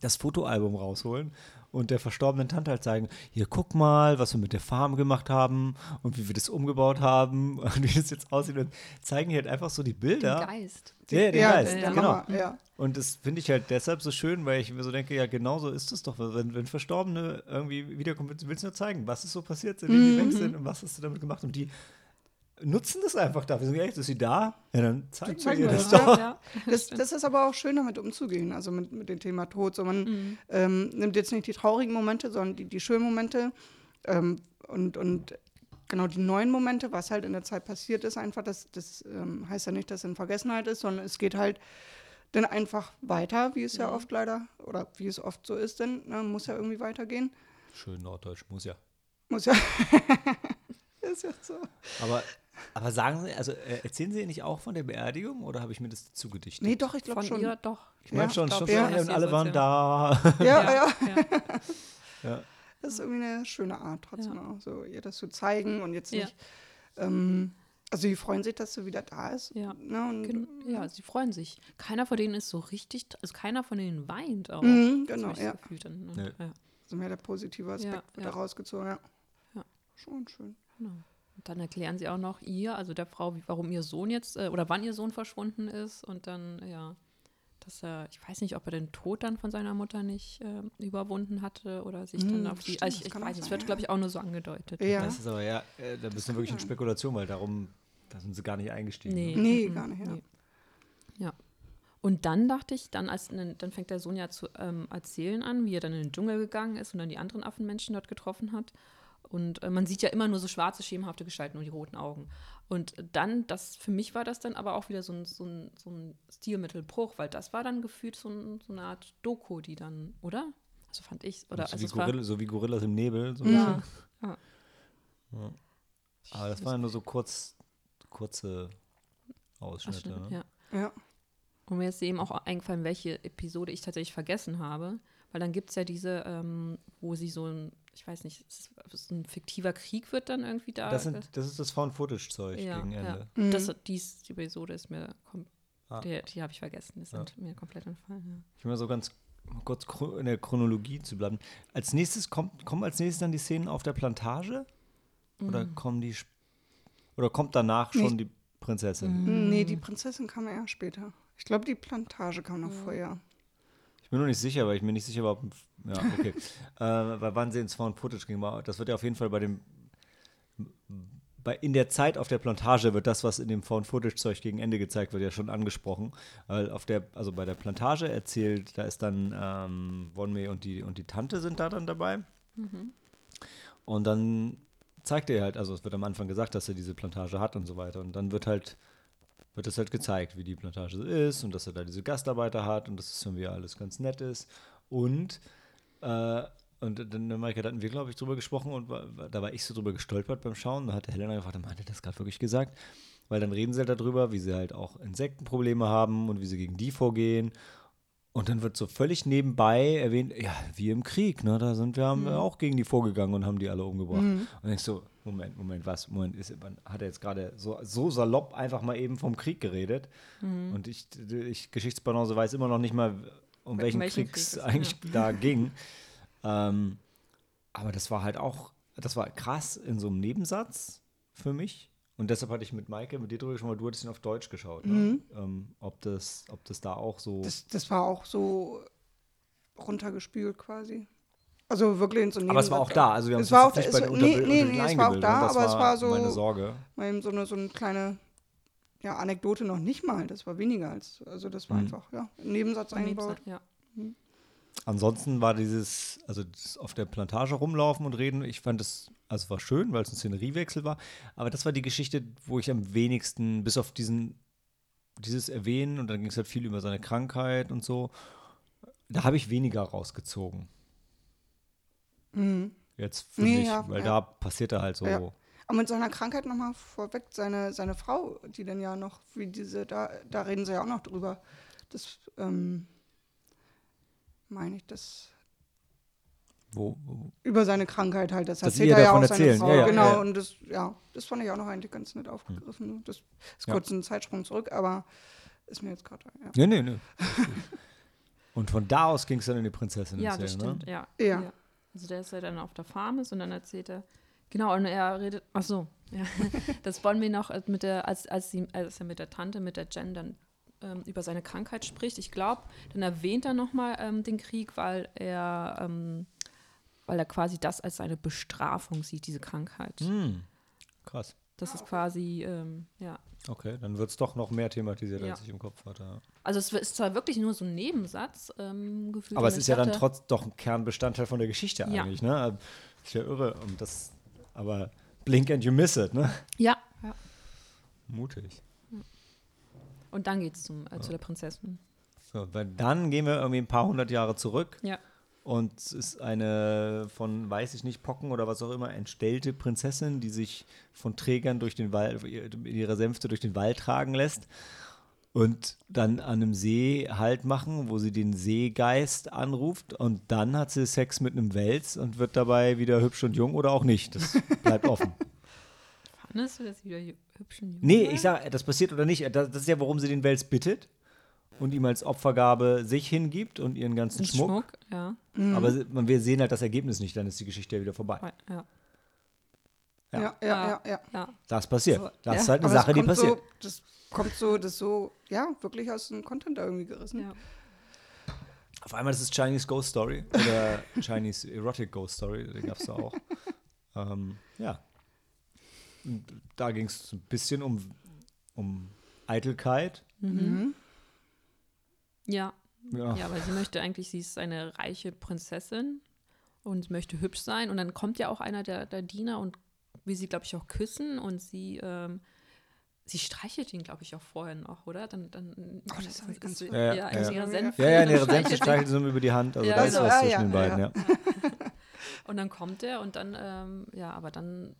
das Fotoalbum rausholen und der verstorbenen Tante halt zeigen, hier guck mal, was wir mit der Farm gemacht haben und wie wir das umgebaut haben [LAUGHS] und wie das jetzt aussieht und zeigen hier halt einfach so die Bilder. Den Geist. Ja, den ja, Geist, der genau. Hammer, ja. Und das finde ich halt deshalb so schön, weil ich mir so denke, ja, genau so ist es doch. Wenn, wenn Verstorbene irgendwie wiederkommen, willst- willst du nur zeigen, was ist so passiert, seitdem die weg sind und was hast du damit gemacht. Und die nutzen das einfach dafür. Echt, ist sie da? Ja, dann zeigen wir ihr das das, doch. Ja. Das, das ist aber auch schön, damit umzugehen, also mit, mit dem Thema Tod. So man Mhm. ähm, nimmt jetzt nicht die traurigen Momente, sondern die, die schönen Momente ähm, und, und genau die neuen Momente, was halt in der Zeit passiert ist, einfach, das, das ähm, heißt ja nicht, dass es in Vergessenheit ist, sondern es geht halt dann einfach weiter, wie es ja oft leider, oder wie es oft so ist, denn ne, muss ja irgendwie weitergehen. Schön norddeutsch, muss ja. Muss ja. [LAUGHS] ist ja so. Aber, aber sagen Sie, also äh, erzählen Sie ihr nicht auch von der Beerdigung oder habe ich mir das zugedichtet? Nee, doch, ich glaube Von schon. ihr doch. Ich meine Ja, schon, schon so, hey, und alle so waren da. [LAUGHS] Ja, ja. ja. ja. [LAUGHS] Das ist irgendwie eine schöne Art, trotzdem Ja. auch so, ihr das zu zeigen und jetzt Ja. nicht. Ähm, also, die freuen sich, dass sie wieder da ist. Ja. Ne, und, Gen- Ja, sie freuen sich. Keiner von denen ist so richtig, also keiner von denen weint auch. Mhm, Das genau, ja. das Gefühl dann, ne? Ja. Also mehr der positive Aspekt Ja, wird ja. da rausgezogen, ja. Ja. Schon schön. Genau. Und dann erklären sie auch noch ihr, also der Frau, wie, warum ihr Sohn jetzt, äh, oder wann ihr Sohn verschwunden ist. Und dann, ja, dass er, ich weiß nicht, ob er den Tod dann von seiner Mutter nicht ähm, überwunden hatte oder sich dann Hm, auf die, stimmt, also das ich, ich weiß, es wird, glaube ich, auch nur so angedeutet. Ja. Das ist aber ja, äh, da bist du wirklich in Spekulation, weil darum, da sind sie gar nicht eingestiegen. Nee. ne? Nee, Mhm, gar nicht, ja. nee. Ja. Und dann dachte ich, dann, als, dann fängt der Sohn ja zu ähm, erzählen an, wie er dann in den Dschungel gegangen ist und dann die anderen Affenmenschen dort getroffen hat. Und äh, man sieht ja immer nur so schwarze, schemenhafte Gestalten und die roten Augen. Und dann, das für mich war das dann aber auch wieder so ein, so ein, so ein Stilmittelbruch, weil das war dann gefühlt so, ein, so eine Art Doku, die dann, oder? Also fand ich, oder? so, Also wie Gorilla, so wie Gorillas im Nebel. So ein ja, bisschen. ja. Aber das waren nur so kurz, kurze Ausschnitte. Ausschnitte, ne? ja. Ja. Und mir ist eben auch eingefallen, welche Episode ich tatsächlich vergessen habe. Weil dann gibt es ja diese, ähm, wo sie so ein, ich weiß nicht, so ein fiktiver Krieg wird dann irgendwie da. Das, sind, das ist das Found-Footage-Zeug ja, gegen ja. Ende. Mhm. Das, dies, die Episode ist mir, Ah. die, die habe ich vergessen. Die sind mir komplett entfallen. Ich will mal so ganz kurz in der Chronologie zu bleiben. Als nächstes kommt, kommen als nächstes dann die Szenen auf der Plantage? Oder Mhm. kommen die oder kommt danach schon Nee. die Prinzessin? Mhm. Nee, die Prinzessin kam eher später. Ich glaube, die Plantage kam noch Mhm. vorher. Ich bin nur nicht sicher, weil ich mir nicht sicher war, ob. Ja, okay. [LAUGHS] äh, bei wann sie ins Found Footage ging. Das wird ja auf jeden Fall bei dem. Bei, in der Zeit auf der Plantage wird das, was in dem Found Footage Zeug gegen Ende gezeigt wird, ja schon angesprochen. Weil auf der, also bei der Plantage erzählt, da ist dann ähm, Wonmei und die, und die Tante sind da dann dabei. Und dann zeigt er halt, also es wird am Anfang gesagt, dass er diese Plantage hat und so weiter. Und dann wird halt, wird es halt gezeigt, wie die Plantage so ist und dass er da diese Gastarbeiter hat und dass es irgendwie alles ganz nett ist. Und, äh, und dann, Maike, da hatten wir, glaube ich, drüber gesprochen und war- da war ich so drüber gestolpert beim Schauen. Da hat Helena gefragt, hat er das gerade wirklich gesagt? Weil dann reden sie halt darüber, wie sie halt auch Insektenprobleme haben und wie sie gegen die vorgehen. Und dann wird so völlig nebenbei erwähnt, ja, wie im Krieg, ne? Da sind wir haben wir auch gegen die vorgegangen und haben die alle umgebracht. Und ich so, Moment, Moment, was? Moment, ist, man hat er jetzt gerade so, so salopp einfach mal eben vom Krieg geredet. Und ich, ich Geschichtsbalance weiß immer noch nicht mal, um welchen, welchen Krieg es eigentlich [LAUGHS] da ging. Ähm, aber das war halt auch, das war krass in so einem Nebensatz für mich. Und deshalb hatte ich mit Maike, mit dir drüber schon mal, du hattest ihn auf Deutsch geschaut, ne? ähm, ob, das, ob das da auch so. Das, das war auch so runtergespült quasi. Also wirklich in so aber es war auch Nebensatz- da, also wir haben es war auch, nicht es, bei den nee, nee, nee, es war auch da, das aber es war meine so, Sorge. mal eben so eine, so eine kleine ja, Anekdote noch nicht mal. Das war weniger als, also das war Mhm. einfach, ja, ein Nebensatz eingebaut. Ja. Ansonsten war dieses, also das auf der Plantage rumlaufen und reden, ich fand das, also war schön, weil es ein Szeneriewechsel war, aber das war die Geschichte, wo ich am wenigsten, bis auf diesen, dieses Erwähnen und dann ging es halt viel über seine Krankheit und so, da habe ich weniger rausgezogen. Jetzt für Mhm. Nee, mich, ja, weil ja. da passierte halt so. Ja. Aber mit seiner Krankheit nochmal vorweg, seine, seine Frau, die dann ja noch, wie diese, da, da reden sie ja auch noch drüber. Das, ähm, meine ich, das Wo, wo, über seine Krankheit halt. Das Dass erzählt er ja auch seine erzählen, Frau. ja, ja, genau, ja, ja. und das, ja, das fand ich auch noch eigentlich ganz nett aufgegriffen. Das ist Ja. kurz ein Zeitsprung zurück, aber ist mir jetzt gerade, ja. nee, nee, nee. [LAUGHS] und von da aus ging es dann in die Prinzessin Ja, das erzählen, stimmt, ja. Ja. Also der ist ja dann auf der Farm ist und dann erzählt er, genau, und er redet, ach so, ja, [LAUGHS] das wollen wir noch äh, mit der, als, als, sie, als er mit der Tante, mit der Jen dann ähm, über seine Krankheit spricht. Ich glaube, dann erwähnt er nochmal ähm, den Krieg, weil er, ähm, weil er quasi das als seine Bestrafung sieht, diese Krankheit. Hm. Krass. Das ist quasi, ähm, ja. Okay, dann wird es doch noch mehr thematisiert, Ja. als ich im Kopf hatte. Ja. Also es ist zwar wirklich nur so ein Nebensatz ähm, gefühlt. Aber es ist ja dann trotz doch ein Kernbestandteil von der Geschichte Ja. eigentlich, ne? Ist ja irre. Und das, aber blink and you miss it, ne? Ja. ja. Mutig. Und dann geht es äh, zu der Prinzessin. So, weil dann gehen wir irgendwie ein paar hundert Jahre zurück Ja. und es ist eine von, weiß ich nicht, Pocken oder was auch immer, entstellte Prinzessin, die sich von Trägern durch den Wald, in ihrer Sänfte durch den Wald tragen lässt und dann an einem See Halt machen, wo sie den Seegeist anruft und dann hat sie Sex mit einem Wels und wird dabei wieder hübsch und jung oder auch nicht. Das bleibt offen. [LAUGHS] Fandest du das wieder hübschen Jungen? Nee, ich sag, das passiert oder nicht. Das, das ist ja, warum sie den Wels bittet und ihm als Opfergabe sich hingibt und ihren ganzen Schmuck. Schmuck, ja. Aber sie- man, wir sehen halt das Ergebnis nicht, dann ist die Geschichte ja wieder vorbei. ja. Ja. Ja, ja, ja, ja. ja. Das passiert. So, Das ja. ist halt eine Aber Sache, die passiert. So, das kommt so, das so, ja, wirklich aus dem Content da irgendwie gerissen. ja. Auf einmal ist es Chinese Ghost Story oder Chinese Erotic Ghost Story, den gab es da auch. [LAUGHS] ähm, ja. Da ging es ein bisschen um, um Eitelkeit. Mhm. Ja. Ja. ja, weil sie möchte eigentlich, sie ist eine reiche Prinzessin und möchte hübsch sein. Und dann kommt ja auch einer der, der Diener und will sie, glaube ich, auch küssen und sie, ähm, sie streichelt ihn, glaube ich, auch vorher noch, oder? Dann, dann Oh, das hab ich ganz ist, ver- Ja, ja, ja. in ihrer Senfe. Ja, ja, ihrer Sense streichelt sie- über die Hand. Also Ja, da ist genau. was Ah, zwischen ja, den beiden, ja. ja. [LAUGHS] Und dann kommt er und dann, ähm, ja, aber dann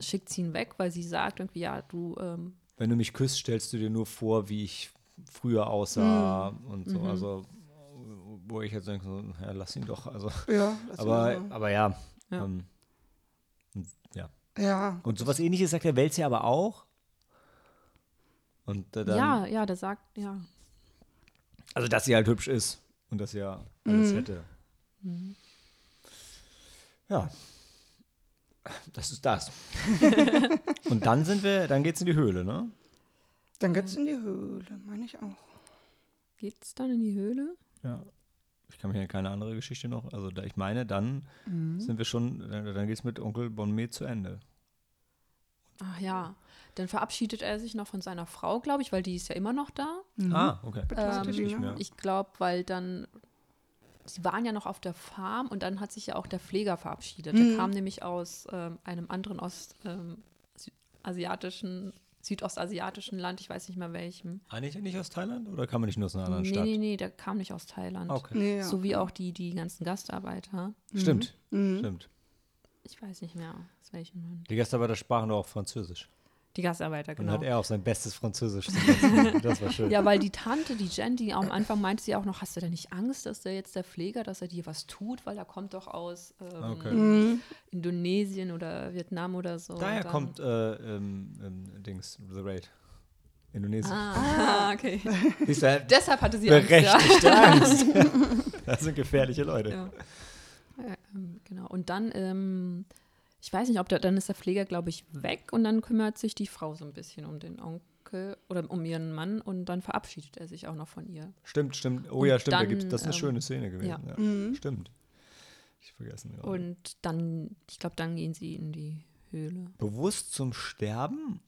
schickt sie ihn weg, weil sie sagt irgendwie, ja, du, ähm, Wenn du mich küsst, stellst du dir nur vor, wie ich früher aussah Mhm. und so. Also, wo ich jetzt denke, so, ja, lass ihn doch. Also, Ja, aber, ist aber ja. Ja. Ähm, und, ja. so. ja. Und sowas ähnliches sagt der ja aber auch. Und äh, dann, ja, ja, der sagt, ja. also dass sie halt hübsch ist und dass sie ja Mhm. alles hätte. Ja. Das ist das. [LAUGHS] und dann sind wir, dann geht's in die Höhle, ne? Dann geht's in die Höhle, meine ich auch. Geht's dann in die Höhle? Ja. Ich kann mich an keine andere Geschichte noch. Also da ich meine, dann Mhm. sind wir schon, dann, dann geht es mit Onkel Bonmet zu Ende. Ach ja. Dann verabschiedet er sich noch von seiner Frau, glaube ich, weil die ist ja immer noch da. Ah, okay. Ähm. Ich glaube, weil dann, sie waren ja noch auf der Farm und dann hat sich ja auch der Pfleger verabschiedet. Der kam nämlich aus ähm, einem anderen Ost, ähm, Sü- asiatischen, südostasiatischen Land, ich weiß nicht mehr welchem. Eigentlich nicht aus Thailand oder kann man nicht nur aus einer anderen Nee, Stadt? nee, nee, der kam nicht aus Thailand. Okay. Nee, ja. So wie auch die, die ganzen Gastarbeiter. Stimmt, Mhm. stimmt. Ich weiß nicht mehr, aus welchem Land. Die Gastarbeiter sprachen doch auch Französisch. Die Gastarbeiter, Und genau. hat er auch sein bestes Französisch. [LAUGHS] Das war schön. Ja, weil die Tante, die Jen, die am Anfang meinte sie auch noch, hast du denn nicht Angst, dass der jetzt der Pfleger, dass er dir was tut, weil er kommt doch aus ähm, Okay. Mhm. Indonesien oder Vietnam oder so. Daher Und dann- kommt äh, ähm, ähm, Dings, The Raid. Indonesien. Ah, [LAUGHS] okay. Siehst du, Deshalb hatte sie Angst, berechtigte [LAUGHS] Angst. Das sind gefährliche Leute. ja. ja ähm, genau. Und dann, ähm, ich weiß nicht, ob der, dann ist der Pfleger, glaube ich, weg und dann kümmert sich die Frau so ein bisschen um den Onkel oder um ihren Mann und dann verabschiedet er sich auch noch von ihr. Stimmt, stimmt. Oh Und ja, stimmt. da dann, gibt's, das ist eine ähm, schöne Szene gewesen. ja. Ja. Mhm. Stimmt. Ich vergessen gerade. Und dann, ich glaube, dann gehen sie in die Höhle. Bewusst zum Sterben?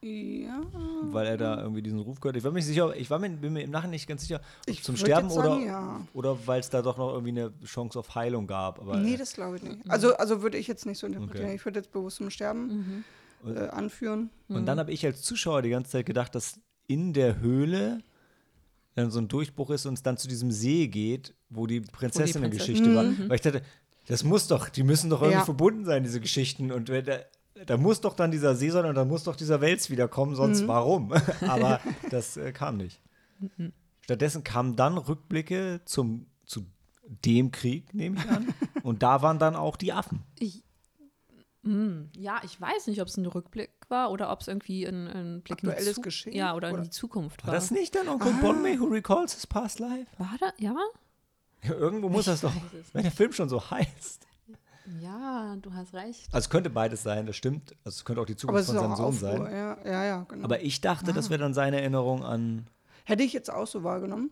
Ja. weil er da irgendwie diesen Ruf gehört. Ich war mir nicht sicher, ich war mir, bin mir im Nachhinein nicht ganz sicher, ob Ich zum Sterben sagen, oder, ja. oder weil es da doch noch irgendwie eine Chance auf Heilung gab. Aber nee, äh, das glaube ich nicht. Also, also würde ich jetzt nicht so interpretieren. Okay. Ich würde jetzt bewusst zum Sterben äh, anführen. Und dann habe ich als Zuschauer die ganze Zeit gedacht, dass in der Höhle dann so ein Durchbruch ist und es dann zu diesem See geht, wo die Prinzessinnen-Geschichte war. Weil ich dachte, das muss doch, die müssen doch irgendwie Mhm. Ja. verbunden sein, diese Geschichten. Und wenn da, muss doch dann dieser See sein und da muss doch dieser Wels wiederkommen, sonst Mhm. warum? [LAUGHS] Aber das äh, kam nicht. Stattdessen kamen dann Rückblicke zum, zu dem Krieg, nehme ich an. [LAUGHS] und da waren dann auch die Affen. Ich, hm, ja, ich weiß nicht, ob es ein Rückblick war oder ob es irgendwie ein, ein Blick in die Aktuelles Zu- Geschehen, Ja, oder, in oder? die Zukunft War war. das nicht dann Onkel Bonme, who recalls his past life? War da? Ja? Ja, irgendwo muss das doch, wenn der Film schon so heißt. Ja, du hast recht. Also es könnte beides sein, das stimmt. Also es könnte auch die Aber Zukunft es ist von auch seinem Sohn sein. Ja, ja, ja, genau. Aber ich dachte, das wäre dann seine Erinnerung an. Hätte ich jetzt auch so wahrgenommen.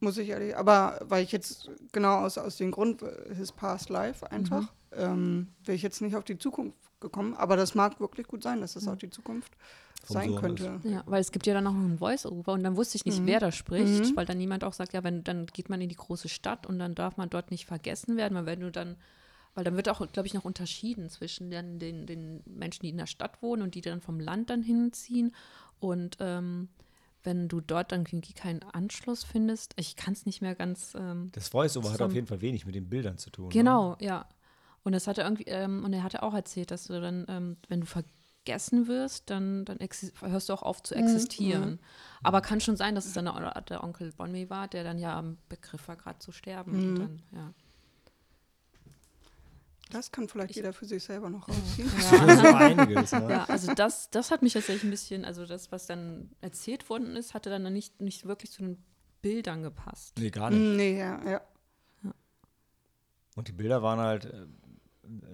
Muss ich ehrlich. Aber weil ich jetzt genau aus, aus dem Grund, äh, his past life einfach, ähm, wäre ich jetzt nicht auf die Zukunft gekommen. Aber das mag wirklich gut sein, dass das auch die Zukunft sein Sohn könnte. Ja, weil es gibt ja dann noch ein Voice-Over und dann wusste ich nicht, wer da spricht, weil dann jemand auch sagt, ja, wenn dann geht man in die große Stadt und dann darf man dort nicht vergessen werden, weil wenn du dann, weil dann wird auch, glaube ich, noch unterschieden zwischen den, den, den Menschen, die in der Stadt wohnen und die dann vom Land dann hinziehen und ähm, wenn du dort dann irgendwie keinen Anschluss findest, ich kann es nicht mehr ganz ähm, Das Voice-Over hat auf jeden Fall wenig mit den Bildern zu tun. Ne? Genau, ja. Und das hat er irgendwie, ähm, und er hatte auch erzählt, dass du dann, ähm, wenn du vergessen wirst, dann, dann hörst du auch auf zu existieren. Aber kann schon sein, dass es dann der, der Onkel Bonme war, der dann ja am Begriff war, gerade zu sterben. Und dann, ja. Das kann vielleicht jeder für sich selber noch rausziehen. [LAUGHS] Das ist so einiges. Ne? ja, also das, das hat mich tatsächlich ein bisschen, also das, was dann erzählt worden ist, hatte dann nicht, nicht wirklich zu den Bildern gepasst. Nee, gar nicht. nee, ja, ja. Und die Bilder waren halt. äh,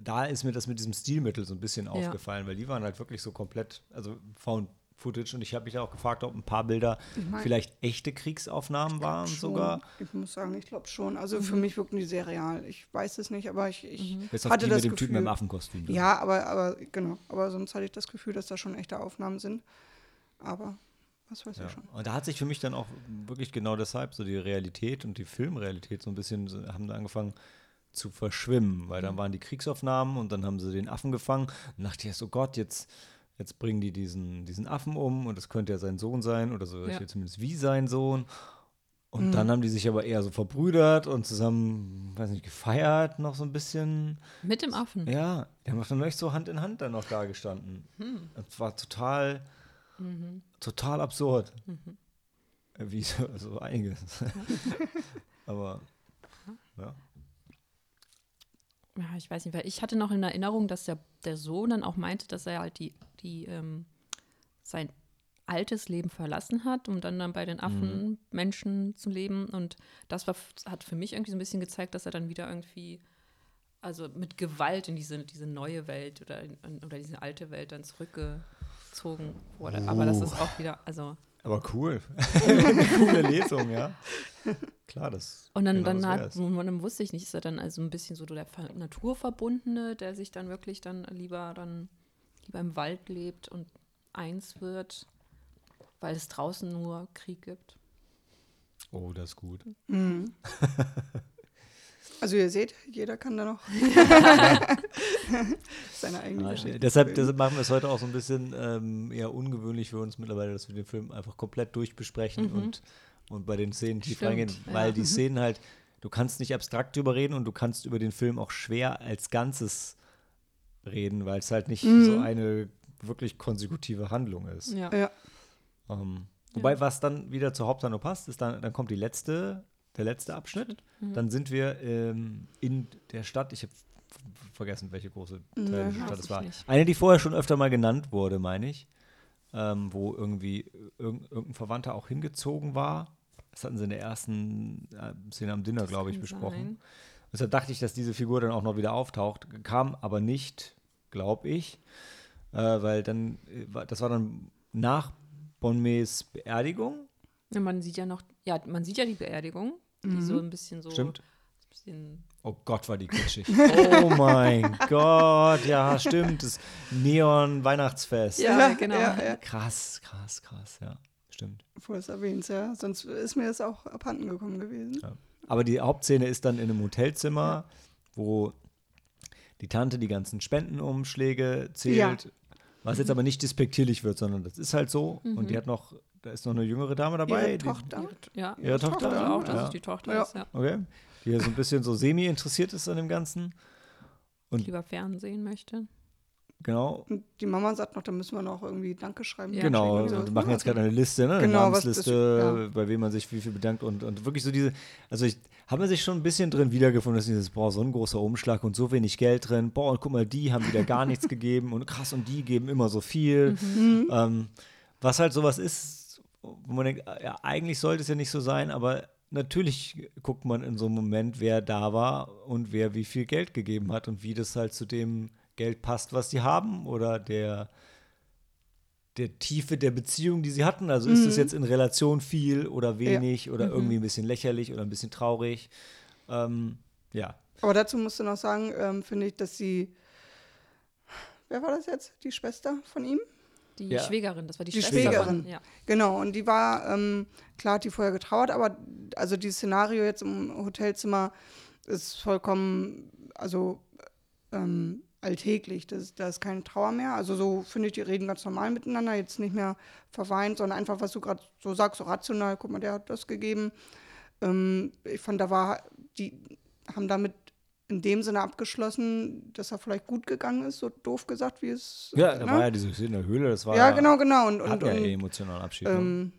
Da ist mir das mit diesem Stilmittel so ein bisschen Ja. aufgefallen, weil die waren halt wirklich so komplett, also Found Footage. Und ich habe mich auch gefragt, ob ein paar Bilder mein- vielleicht echte Kriegsaufnahmen waren Schon. sogar. Ich muss sagen, ich glaube schon. Also für mich wirken die sehr real. Ich weiß es nicht, aber ich, ich auf hatte das mit dem Gefühl. Typen im Affenkostüm. da. Ja, aber, aber genau. Aber sonst hatte ich das Gefühl, dass da schon echte Aufnahmen sind. Aber was weiß Ja. ich schon. Und da hat sich für mich dann auch wirklich genau deshalb so die Realität und die Filmrealität so ein bisschen haben da angefangen zu verschwimmen, weil Mhm. dann waren die Kriegsaufnahmen und dann haben sie den Affen gefangen und dachte ich oh Gott, jetzt, jetzt bringen die diesen, diesen Affen um und das könnte ja sein Sohn sein oder so, Ja. zumindest wie sein Sohn. Und Mhm. dann haben die sich aber eher so verbrüdert und zusammen, weiß nicht, gefeiert noch so ein bisschen. Mit dem Affen. Ja, die haben dann echt so Hand in Hand dann noch da gestanden. Hm. Das war total, total absurd. Äh, Wie so, so einiges. [LAUGHS] Aber ja. Ja, ich weiß nicht, weil ich hatte noch in Erinnerung, dass der, der Sohn dann auch meinte, dass er halt die, die, ähm, sein altes Leben verlassen hat, um dann, dann bei den Affenmenschen zu leben. Und das war, hat für mich irgendwie so ein bisschen gezeigt, dass er dann wieder irgendwie, also mit Gewalt in diese, diese neue Welt oder, in, oder diese alte Welt dann zurückgezogen wurde. Aber das ist auch wieder, also Aber cool. Eine [LAUGHS] coole Lesung, ja. Klar, das. Und dann, genau dann, hat, dann wusste ich nicht, ist er dann also ein bisschen so der Ver- Naturverbundene, der sich dann wirklich dann lieber dann lieber im Wald lebt und eins wird, weil es draußen nur Krieg gibt. Oh, das ist gut. [LAUGHS] Also ihr seht, jeder kann da noch [LAUGHS] seine eigene Ah, Geschichte. deshalb, deshalb machen wir es heute auch so ein bisschen ähm, eher ungewöhnlich für uns mittlerweile, dass wir den Film einfach komplett durchbesprechen und, und bei den Szenen tief Stimmt, reingehen, ja. weil die Szenen halt, du kannst nicht abstrakt drüber reden und du kannst über den Film auch schwer als Ganzes reden, weil es halt nicht so eine wirklich konsekutive Handlung ist. Ja. Ja. Ähm, wobei, was dann wieder zur Haupthandlung passt, ist dann, dann kommt die letzte, der letzte Abschnitt. Dann sind wir ähm, in der Stadt. Ich habe vergessen, welche große thailändische weiß Stadt es war. nicht. Eine, die vorher schon öfter mal genannt wurde, meine ich. Ähm, wo irgendwie irg irgendein Verwandter auch hingezogen war. Das hatten sie in der ersten äh, Szene am Dinner, glaube ich, besprochen. sein. Deshalb dachte ich, dass diese Figur dann auch noch wieder auftaucht. Kam aber nicht, glaube ich. Äh, weil dann, äh, war- das war dann nach Bonmes Beerdigung. Ja, man sieht ja noch, ja, man sieht ja die Beerdigung, die so ein bisschen so Stimmt. Bisschen Oh Gott, war die kitschig. Oh mein [LAUGHS] Gott, ja, stimmt. Das Neon-Weihnachtsfest. Ja, genau. Ja, ja. Krass, krass, krass, ja. Stimmt. Bevor es erwähnt, ja. Sonst ist mir das auch abhanden gekommen gewesen. Ja. Aber die Hauptszene ist dann in einem Hotelzimmer, wo die Tante die ganzen Spendenumschläge zählt. Ja. Was jetzt aber nicht despektierlich wird, sondern das ist halt so. Und die hat noch, da ist noch eine jüngere Dame dabei. Ihre die, Tochter. Ja, Ihre Tochter, Ich auch, dass ja. es die Tochter Ja. ist, ja. Okay. Die ja so ein bisschen so semi interessiert ist an dem Ganzen. Lieber Fernsehen möchte. Genau. Und die Mama sagt noch, da müssen wir noch irgendwie Danke schreiben. Ja. Genau, wir so. machen jetzt gerade eine Liste, ne? Eine Genau, was Namensliste, das- ja. bei wem man sich wie viel bedankt und, und wirklich so diese, also ich habe sich schon ein bisschen drin wiedergefunden, dass dieses, boah, so ein großer Umschlag und so wenig Geld drin, boah, und guck mal, die haben wieder gar nichts [LAUGHS] gegeben und krass, und die geben immer so viel. Mhm. Ähm, was halt sowas ist, wo man denkt, ja, eigentlich sollte es ja nicht so sein, aber natürlich guckt man in so einem Moment, wer da war und wer wie viel Geld gegeben hat und wie das halt zu dem Geld passt, was die haben oder der der Tiefe der Beziehung, die sie hatten. Also ist es jetzt in Relation viel oder wenig oder irgendwie ein bisschen lächerlich oder ein bisschen traurig. Ähm, ja. Aber dazu musst du noch sagen, ähm, finde ich, dass sie. Wer war das jetzt? Die Schwester von ihm? Die Ja. Schwägerin, das war die, Die Schwester Schwägerin. von, ja. Genau, und die war, ähm, klar hat die vorher getrauert, aber also dieses Szenario jetzt im Hotelzimmer ist vollkommen, also ähm, alltäglich. Das, da ist keine Trauer mehr. Also so finde ich, die reden ganz normal miteinander, jetzt nicht mehr verweint, sondern einfach, was du gerade so sagst, so rational, guck mal, der hat das gegeben. Ähm, ich fand, da war, die haben damit in dem Sinne abgeschlossen, dass er vielleicht gut gegangen ist, so doof gesagt, wie es. Ja, da ne? war ja diese Szene in der Höhle, das war ja, genau, genau. Und, hat und, ja und eh emotionalen Abschied. ne? ähm,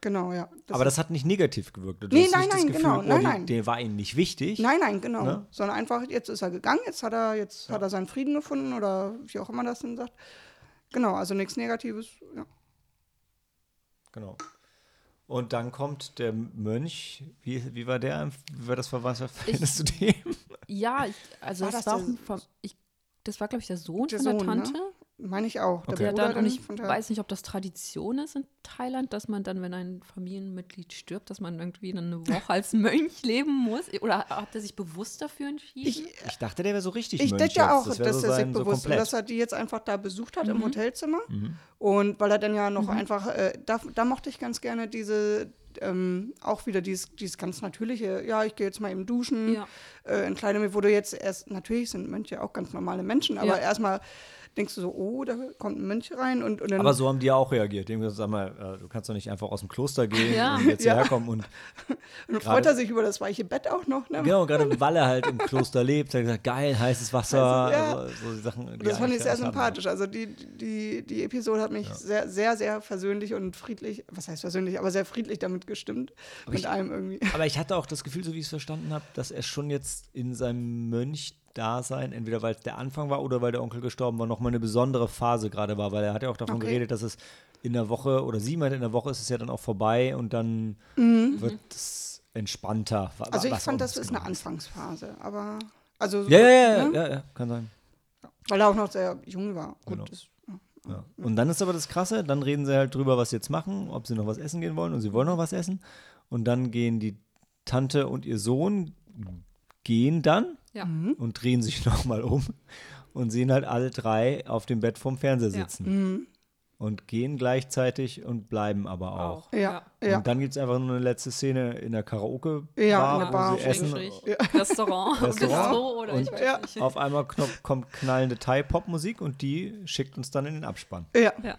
genau, ja. Das Aber das hat nicht negativ gewirkt. Du Nee, hast nein, nicht das nein, Gefühl, genau, oh, nein, nein. Der war ihnen nicht wichtig. Nein, nein, genau. Ne? Sondern einfach, jetzt ist er gegangen, jetzt hat er, jetzt hat er seinen Frieden gefunden oder wie auch immer das denn sagt. Genau, also nichts Negatives. Ja. Genau. Und dann kommt der Mönch. Wie, wie war der? Wie war das Verwandtschaftsverhältnis zu dem? Ja, ich, also War das das war auch der- ein, ich, das war, glaube ich, der Sohn Der von der Sohn, ne? Meine ich auch. Okay. Der Bruder dann, und ich von der, weiß nicht, ob das Tradition ist in Thailand, dass man dann, wenn ein Familienmitglied stirbt, dass man irgendwie eine Woche [LAUGHS] als Mönch leben muss. Oder hat er sich bewusst dafür entschieden? ich, Ich dachte, der wäre so richtig ich denke ja auch, Das dass so er sich sein, so bewusst komplett. dass er die jetzt einfach da besucht hat Mhm. im Hotelzimmer. Mhm. Und weil er dann ja noch einfach, äh, da, da mochte ich ganz gerne diese, ähm, auch wieder dieses, dieses ganz natürliche, ja, ich gehe jetzt mal eben duschen, Ja. äh, entkleide mich, wo du jetzt erst, natürlich sind Mönche auch ganz normale Menschen, aber Ja. erstmal denkst du so, oh, da kommt ein Mönch rein und, und dann, Aber so haben die ja auch reagiert. Die haben gesagt, sag mal, äh, du kannst doch nicht einfach aus dem Kloster gehen [LAUGHS] Ja. und jetzt Ja. hierher kommen. Und [LAUGHS] und freut er sich über das weiche Bett auch noch. Ne? genau, gerade weil er halt im Kloster lebt, hat er gesagt, geil, heißes Wasser, Also, ja. also, so Sachen. das fand ich sehr sympathisch. Also die, die, die Episode hat mich sehr, sehr, sehr versöhnlich und friedlich, was heißt versöhnlich, aber sehr friedlich damit gestimmt. mit ich- allem irgendwie. Aber ich hatte auch das Gefühl, so wie ich es verstanden habe, dass er schon jetzt in seinem Mönch-Dasein, entweder weil es der Anfang war oder weil der Onkel gestorben war, nochmal eine besondere Phase gerade war, weil er hat ja auch davon Okay. geredet, dass es in der Woche, oder sie meinte, in der Woche ist es ja dann auch vorbei und dann wird es entspannter. Mhm. Also ich fand, das ist eine genau Anfangsphase, aber also Ja, ja, ja, ne? ja, ja, kann sein. weil er auch noch sehr jung war. Gut, Genau. das, Ja. Und dann ist aber das Krasse, dann reden sie halt drüber, was sie jetzt machen, ob sie noch was essen gehen wollen und sie wollen noch was essen. Und dann gehen die Tante und ihr Sohn gehen dann Ja. Mhm. und drehen sich [LAUGHS] nochmal um und sehen halt alle drei auf dem Bett vorm Fernseher Ja. sitzen. Mhm. Und gehen gleichzeitig und bleiben aber auch. Ja, ja. Und dann gibt es einfach nur eine letzte Szene in der Karaoke-Bar, Ja, in der wo Bar, sie essen. Restaurant, [LAUGHS] Restaurant. Bistro oder ich Und- weiß Ja. nicht. Auf einmal kommt knallende Thai-Pop-Musik und die schickt uns dann in den Abspann. ja. Ja.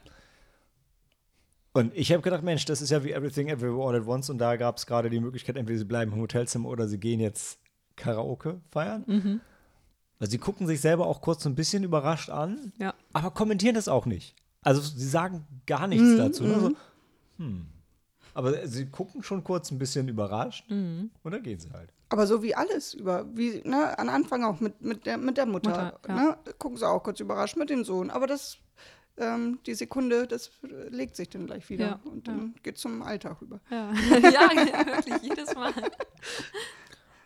Und ich habe gedacht, Mensch, das ist ja wie Everything Everywhere All at Once und da gab es gerade die Möglichkeit, entweder sie bleiben im Hotelzimmer oder sie gehen jetzt Karaoke feiern. Mhm. Also sie gucken sich selber auch kurz so ein bisschen überrascht an, Ja. aber kommentieren das auch nicht. Also sie sagen gar nichts Mhm, dazu. Ne? So, hm. Aber sie gucken schon kurz ein bisschen überrascht Mhm. und dann gehen sie halt. Aber so wie alles, über, wie, ne, an Anfang auch mit, mit, der, mit der Mutter. Mutter, ja. ne, gucken sie auch kurz überrascht mit dem Sohn. Aber das, ähm, die Sekunde, das legt sich dann gleich wieder. Ja, Und dann geht zum Alltag rüber. Ja. [LAUGHS] ja, [LAUGHS] wirklich, jedes Mal. [LAUGHS]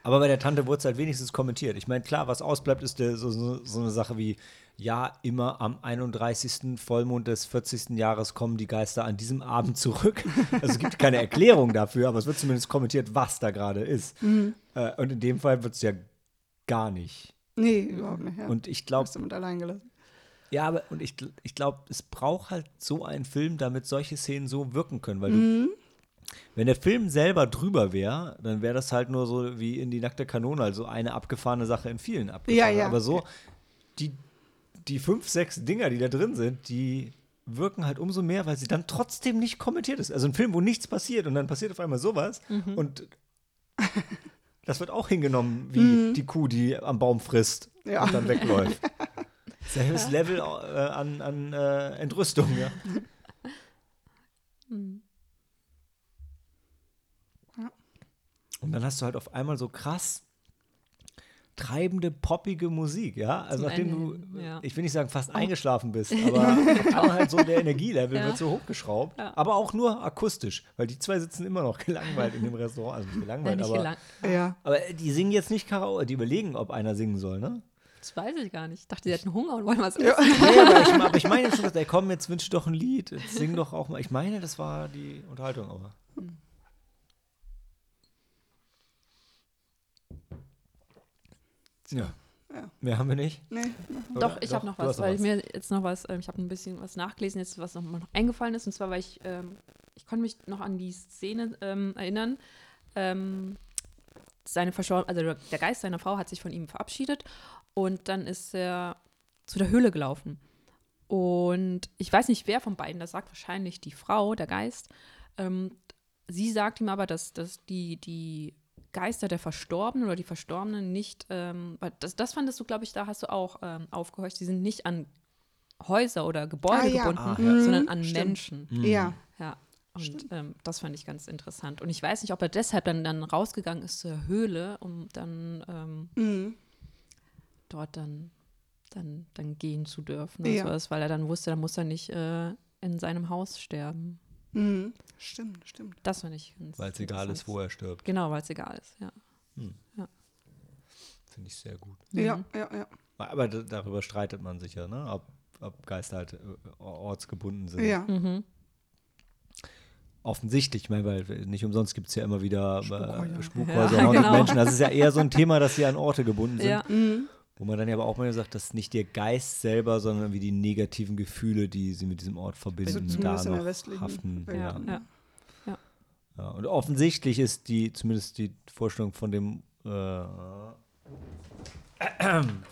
Aber bei der Tante wurde es halt wenigstens kommentiert. Ich meine, klar, was ausbleibt, ist der, so, so, so eine Sache wie, ja, immer am 31. Vollmond des 40. Jahres kommen die Geister an diesem Abend zurück. [LAUGHS] Also es gibt keine Erklärung dafür, aber es wird zumindest kommentiert, was da gerade ist. Äh, und in dem Fall wird es ja gar nicht. Nee, überhaupt nicht. Ja. Und ich glaube, Hast du mit allein gelassen. ja, aber und ich, ich glaube, es braucht halt so einen Film, damit solche Szenen so wirken können, weil Mhm. du, wenn der Film selber drüber wäre, dann wäre das halt nur so wie in die nackte Kanone, also eine abgefahrene Sache in vielen abgefahrenen. ja. Aber so, die, die fünf, sechs Dinger, die da drin sind, die wirken halt umso mehr, weil sie dann trotzdem nicht kommentiert ist. Also ein Film, wo nichts passiert und dann passiert auf einmal sowas und [LAUGHS] das wird auch hingenommen wie die Kuh, die am Baum frisst Ja. und dann wegläuft. [LAUGHS] Selbes Level äh, an, an äh, Entrüstung, ja. [LAUGHS] Und dann hast du halt auf einmal so krass treibende, poppige Musik, ja. Also Zum nachdem Ende du, ja. ich will nicht sagen, fast eingeschlafen bist, [LAUGHS] aber einmal halt so der Energielevel Ja. wird so hochgeschraubt. Ja. Aber auch nur akustisch, weil die zwei sitzen immer noch gelangweilt in dem Restaurant. Also nicht Ja, gelangweilt, nicht aber, gelang. Ja. aber die singen jetzt nicht Karaoke, die überlegen, ob einer singen soll, ne? Das weiß ich gar nicht. Ich dachte, sie hätten Hunger und wollen was essen. Nee, aber ich, aber ich [LAUGHS] meine jetzt schon, ey, komm, jetzt wünsch doch ein Lied, jetzt sing doch auch mal. Ich meine, das war die Unterhaltung, aber. Ja. Ja. Mehr haben wir nicht. Nee. oder? Doch, ich habe noch was, weil mir jetzt noch was, ähm, ich habe ein bisschen was nachgelesen, jetzt was noch, noch eingefallen ist. Und zwar, weil ich, ähm, ich konnte mich noch an die Szene ähm, erinnern. Ähm, seine Verschor also der der Geist seiner Frau hat sich von ihm verabschiedet und dann ist er zu der Höhle gelaufen. Und ich weiß nicht, wer von beiden das sagt, wahrscheinlich die Frau, der Geist. Ähm, sie sagt ihm aber, dass, dass die, die Geister der Verstorbenen oder die Verstorbenen nicht, ähm, das, das fandest du, glaube ich, da hast du auch ähm, aufgehorcht, die sind nicht an Häuser oder Gebäude Ah, ja. gebunden, Ah, ja. sondern Mhm, an stimmt. Menschen. Ja. Ja. Und ähm, das fand ich ganz interessant. Und ich weiß nicht, ob er deshalb dann, dann rausgegangen ist zur Höhle, um dann ähm, Mhm. dort dann, dann, dann gehen zu dürfen. oder Ja. sowas, weil er dann wusste, da muss er nicht äh, in seinem Haus sterben. Mhm. Stimmt, stimmt. Das fand ich ganz Weil es egal ist, wo er stirbt. Genau, weil es egal ist, ja. Finde ich sehr gut. Ja, ja, ja. Aber darüber streitet man sich ja, ne? Ob, ob Geister halt äh, ortsgebunden sind. Ja. Mhm. Offensichtlich, ich meine, weil nicht umsonst gibt es ja immer wieder Spukräuber. äh, Spukhäuser, Ja, [LAUGHS] genau. Menschen. Das ist ja eher so ein Thema, dass sie an Orte gebunden sind. Ja. Mhm. Wo man dann ja aber auch mal sagt, dass nicht der Geist selber, sondern wie die negativen Gefühle, die sie mit diesem Ort verbinden, Also da noch haften. Welt. Ja. Ja. Ja. Und offensichtlich ist die, zumindest die Vorstellung von dem äh, [CLEARS THROAT]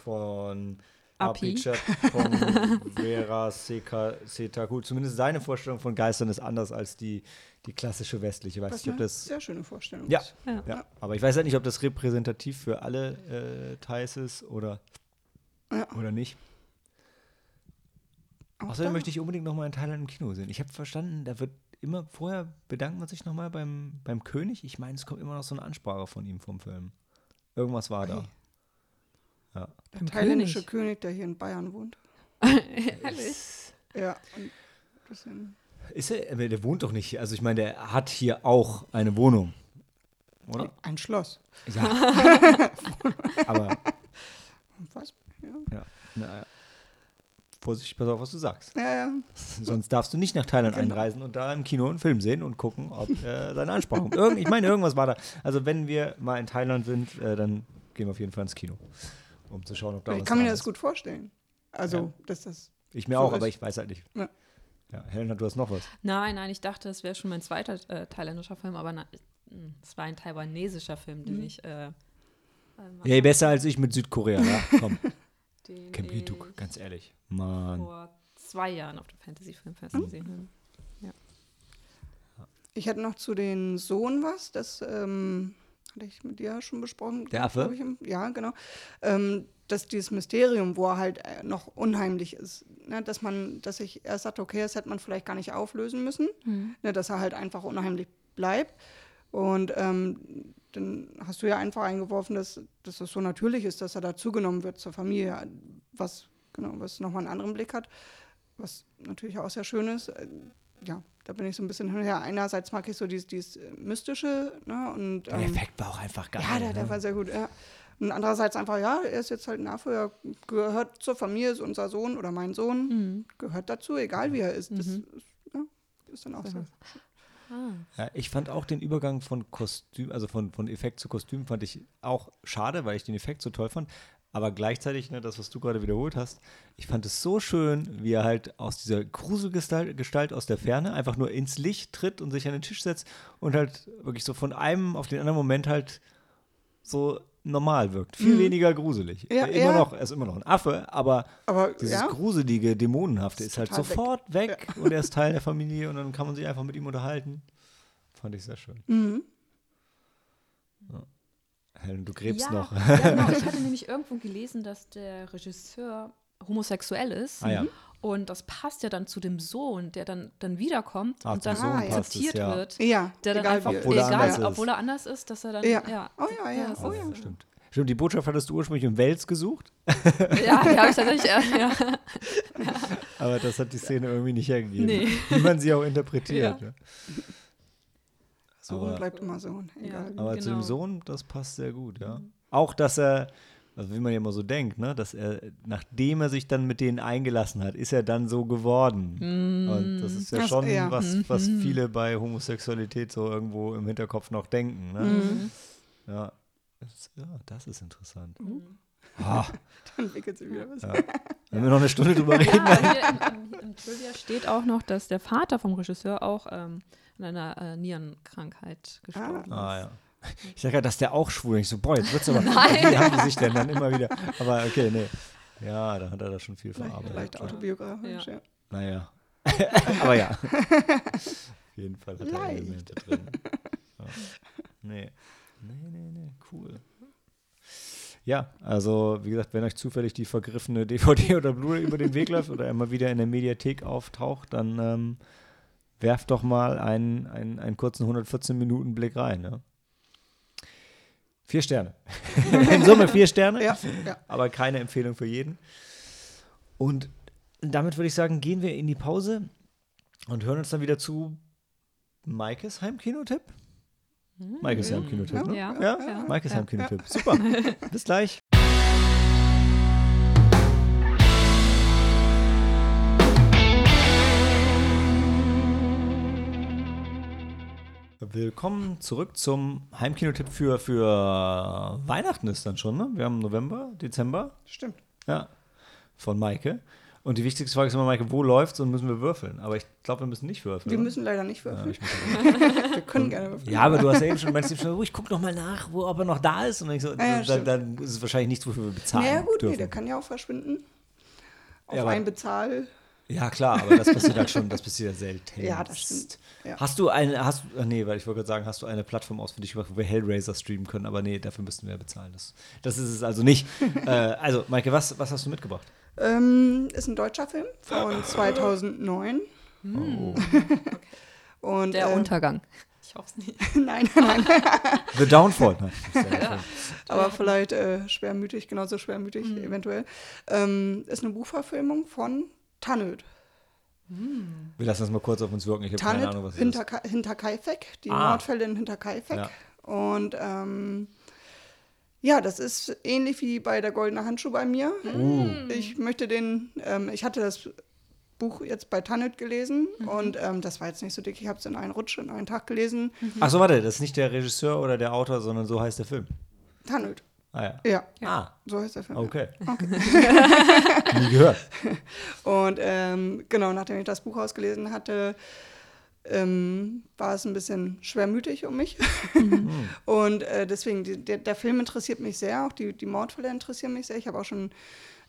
von Api. Apichat, von Vera Seka, Setaku, zumindest seine Vorstellung von Geistern ist anders als die, die klassische westliche. Ich weiß Was nicht, ob das sehr schöne Vorstellung Ja. ist. Ja. ja, aber ich weiß halt nicht, ob das repräsentativ für alle äh, Thais ist oder, Ja. oder nicht. Auch Außerdem da. möchte ich unbedingt nochmal in Thailand im Kino sehen. Ich habe verstanden, da wird immer, vorher bedankt man sich nochmal beim, beim König. Ich meine, es kommt immer noch so eine Ansprache von ihm vom Film. Irgendwas war da. Ui. Ja. Beim Thailändische König. König, der hier in Bayern wohnt. [LAUGHS] Ehrlich? Ja. Und bisschen, Ist er, der wohnt doch nicht hier. Also ich meine, der hat hier auch eine Wohnung. Oder? ein Schloss. Ja. [LAUGHS] aber, Was? Ja. ja, naja. Vorsicht, pass auf, was du sagst. Ja, ja. Sonst darfst du nicht nach Thailand einreisen und da im Kino einen Film sehen und gucken, ob äh, seine Ansprache kommt. Irgend, ich meine, irgendwas war da. Also wenn wir mal in Thailand sind, äh, dann gehen wir auf jeden Fall ins Kino, um zu schauen, ob da Ich was kann mir das gut vorstellen. Also, Ja. dass das. Ich mir so auch, ist. aber ich weiß halt nicht. Ja. Ja, Helena, du hast noch was. Nein, nein, ich dachte, das wäre schon mein zweiter äh, thailändischer Film, aber es war ein taiwanesischer Film, den Mhm. ich. Äh, Ja, besser als ich mit Südkorea, ja? [LAUGHS] Komm, den Kempituk, ich ganz ehrlich. Mann. vor zwei Jahren auf dem Fantasy Filmfest Mhm. gesehen habe. Ich hätte noch zu den Sohn was, das ähm, hatte ich mit dir schon besprochen. Der Affe? Ich, ja, genau. Ähm, dass dieses Mysterium, wo er halt äh, noch unheimlich ist, ne, dass man, dass ich erst sagte, okay, das hätte man vielleicht gar nicht auflösen müssen, ne, dass er halt einfach unheimlich bleibt. Und ähm, dann hast du ja einfach eingeworfen, dass, dass das so natürlich ist, dass er dazugenommen wird zur Familie, was, genau, was nochmal einen anderen Blick hat, was natürlich auch sehr schön ist. Ja, da bin ich so ein bisschen hin und her. Einerseits mag ich so dieses, dieses äh, Mystische, ne? Und, Der ähm, Effekt war auch einfach geil. ja, der, der ne? war sehr gut, ja. Und andererseits einfach, ja, er ist jetzt halt ein Affe, er gehört zur Familie, ist unser Sohn oder mein Sohn, Mhm. gehört dazu, egal wie er ist. Das ist, ja, ist dann auch so. Ja, ich fand auch den Übergang von Kostüm, also von, von Effekt zu Kostüm, fand ich auch schade, weil ich den Effekt so toll fand. Aber gleichzeitig, ne, das, was du gerade wiederholt hast, ich fand es so schön, wie er halt aus dieser Gruselgestalt Gestalt aus der Ferne einfach nur ins Licht tritt und sich an den Tisch setzt und halt wirklich so von einem auf den anderen Moment halt so normal wirkt. Viel weniger gruselig. Mhm. Ja, immer ja. noch, er ist immer noch ein Affe, aber Aber dieses ja, gruselige, dämonenhafte ist, halt total weg. sofort weg, und er ist Teil der Familie und dann kann man sich einfach mit ihm unterhalten. Fand ich sehr schön. Mhm. Du gräbst ja, noch. Ja, genau. [LAUGHS] Ich hatte nämlich irgendwo gelesen, dass der Regisseur homosexuell ist. Ah ja. Und das passt ja dann zu dem Sohn, der dann, dann wiederkommt Ah, und dann Sohn es, akzeptiert ja. wird. ja, Der dann egal einfach, Obwohl er egal, anders ist. obwohl er anders ist, dass er dann, Ja. ja. Oh ja, ja, das oh ja. Stimmt. Stimmt, die Botschaft hattest du ursprünglich in Wels gesucht, [LAUGHS] Ja, die habe ich tatsächlich, ja. aber das hat die Szene irgendwie nicht hergegeben. Nee. Wie man sie auch interpretiert. Ja. Ja. Sohn Aber- bleibt immer Sohn, egal. Aber zu dem Genau. Sohn, das passt sehr gut, ja. Auch, dass er, also wie man ja immer so denkt, ne, dass er, nachdem er sich dann mit denen eingelassen hat, ist er dann so geworden. Und das ist ja Das- schon ja. was, was viele bei Homosexualität so irgendwo im Hinterkopf noch denken. Ne? Mhm. Ja. Das, ja, das ist interessant. Mhm. Ah, [LAUGHS] Dann entwickelt sie wieder was. ja. Wenn wir noch eine Stunde drüber reden. Ja, hier im, im, im Trivia steht auch noch, dass der Vater vom Regisseur auch ähm, an einer äh, Nierenkrankheit gestorben ist. Ah ja. Ich sage ja, dass der auch schwul ist. Ich so, boah, jetzt wird's aber. [LAUGHS] Wie haben die sich denn dann immer wieder? Aber okay, nee. Ja, da hat er da schon viel verarbeitet. vielleicht autobiografisch, Ja. ja. Naja. [LAUGHS] Aber ja. Auf jeden Fall hat er Leicht. Elemente drin. Ja. Nee. Nee, nee, nee. Cool. Ja, also wie gesagt, wenn euch zufällig die vergriffene DVD oder Blu-ray über den Weg läuft oder er mal wieder in der Mediathek auftaucht, dann ähm, werft doch mal einen, einen, einen kurzen 114 Minuten Blick rein. Ne? Vier Sterne. [LAUGHS] in Summe vier Sterne Ja, ja. aber keine Empfehlung für jeden. Und damit würde ich sagen, gehen wir in die Pause und hören uns dann wieder zu Maikes Heimkinotipp. Maikes Heimkinotipp, ne? Ja. Ja, Ja. Maikes Heimkinotipp. Super. [LAUGHS] Bis gleich. Willkommen zurück zum Heimkinotipp für, für Weihnachten ist dann schon, ne? Wir haben November, Dezember. Stimmt. Ja, von Maike. Und die wichtigste Frage ist immer, Maike, wo läuft's und müssen wir würfeln? Aber ich glaube, wir müssen nicht würfeln. Wir oder? müssen leider nicht ja, würfeln. muss [LAUGHS] Wir können gerne würfeln. ja, aber du hast ja eben schon, meinst du schon, oh, ich guck noch mal nach, wo, ob er noch da ist. Und dann, ich so, ja, dann, dann ist es wahrscheinlich nichts, wofür wir bezahlen Ja, gut, nee, dürfen. der kann ja auch verschwinden. Auf Ja, aber- ein Bezahl. Ja, klar, aber das passiert halt schon, das passiert ja selten. Ja, das stimmt. Ja. Hast du eine, hast ach nee, weil ich wollte gerade sagen, hast du eine Plattform ausfindig gemacht, wo wir Hellraiser streamen können, aber nee, dafür müssten wir ja bezahlen. Das, das ist es also nicht. [LAUGHS] äh, also, Maike, was, was hast du mitgebracht? Ähm, ist ein deutscher Film von [GASPS] 2009. Oh. [LAUGHS] Und, Der äh, Untergang. [LAUGHS] Ich hoffe es nicht. nein, nein, The Downfall. Nein, das ist ja- aber vielleicht äh, schwermütig, genauso schwermütig Mhm. eventuell. Ähm, ist eine Buchverfilmung von Tanöd. Wir lassen das mal kurz auf uns wirken. Ich habe keine Ahnung, was es hinter, ist. Ka- Hinterkaifeck, die Ah. Mordfälle in Hinterkaifeck. Ja. Und ähm, ja, das ist ähnlich wie bei der Goldene Handschuh bei mir. Uh. Ich möchte den, ähm, ich hatte das Buch jetzt bei Tanit gelesen Mhm. und ähm, das war jetzt nicht so dick. Ich habe es in einen Rutsch, in einen Tag gelesen. Achso, warte, das ist nicht der Regisseur oder der Autor, sondern so heißt der Film. Tanit, Ah ja. ja, Ah, so heißt der Film. okay. [LAUGHS] Nie gehört. [LAUGHS] Und ähm, genau, nachdem ich das Buch ausgelesen hatte, ähm, war es ein bisschen schwermütig um mich. und äh, deswegen, die, der, der Film interessiert mich sehr, auch die, die Mordfälle interessieren mich sehr. Ich habe auch schon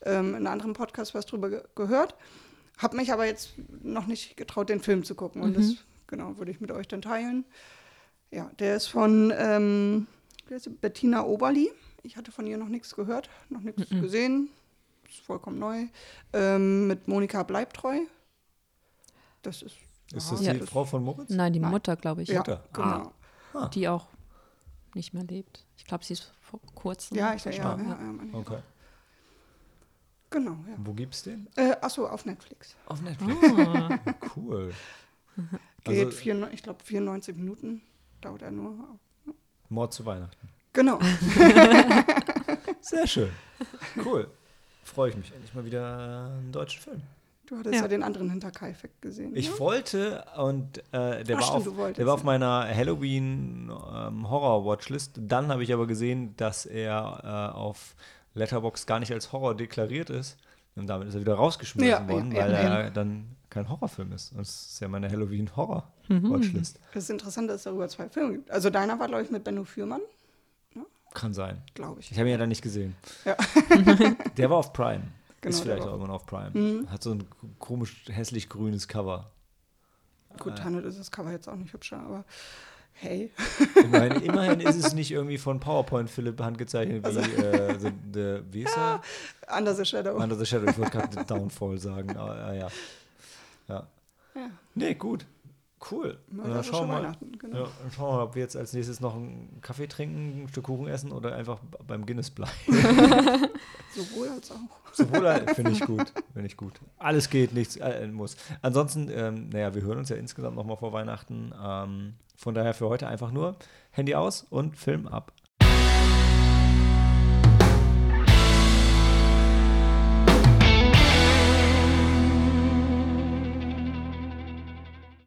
ähm, in einem anderen Podcast was drüber ge gehört, habe mich aber jetzt noch nicht getraut, den Film zu gucken. Und das, genau, würde ich mit euch dann teilen. Ja, der ist von ähm? Bettina Oberli. Ich hatte von ihr noch nichts gehört, noch nichts gesehen. Ist vollkommen neu. Ähm, mit Monika Bleibtreu. Das ist. Ist ja, das Ja. die Frau von Moritz? Nein, die Nein. Mutter, glaube ich. Ja, Mutter? genau. Die auch nicht mehr lebt. Ich glaube, sie ist vor kurzem Ja, ich ja, ja, verstorben. ja, meine ich. Okay. Genau, ja. Wo gibt's den? Äh, achso, auf Netflix. Auf Netflix. Ah, [LAUGHS] Cool. Geht, Also- vier, ich glaube, 94 Minuten dauert er nur. Mord zu Weihnachten. Genau. [LAUGHS] Sehr schön. Cool. Freue ich mich endlich mal wieder einen deutschen Film. Du hattest ja, Ja. den anderen Hinterkaifeck gesehen. Ich ne? wollte und äh, der, Ach, war stimmt, auf, der war auf ja. meiner Halloween ähm, Horror Watchlist. Dann habe ich aber gesehen, dass er äh, auf Letterbox gar nicht als Horror deklariert ist. Und damit ist er wieder rausgeschmissen Ja, worden, ja, weil ja, er dann kein Horrorfilm ist. Und das ist ja meine Halloween Horror Watchlist. Das ist interessant, dass es darüber zwei Filme gibt. Also deiner war, glaube ich, mit Benno Fürmann, Kann sein. glaube ich. Ich habe ihn ja dann nicht gesehen. Ja. [LAUGHS] Der war auf Prime. Genau, ist vielleicht Mhm. auch immer noch auf Prime. Hat so ein komisch hässlich grünes Cover. Gut, Tanne ist das Cover jetzt auch nicht hübscher, aber hey. Immerhin, immerhin ist es nicht irgendwie von PowerPoint Philipp handgezeichnet wie, äh, the, the, wie ist er? [LAUGHS] Under the Shadow. Under the Shadow. Ich wollte gerade Downfall sagen. Aber, äh, ja. ja. ja. Nee, gut. Cool. Dann schauen wir mal, genau. ja, dann schauen wir mal, ob wir jetzt als nächstes noch einen Kaffee trinken, ein Stück Kuchen essen oder einfach beim Guinness bleiben. [LAUGHS] Sowohl als auch. Sowohl als- finde ich gut. Finde ich gut. Alles geht, nichts äh, muss. Ansonsten, ähm, naja, wir hören uns ja insgesamt nochmal vor Weihnachten. Ähm, von daher für heute einfach nur Handy aus und Film ab.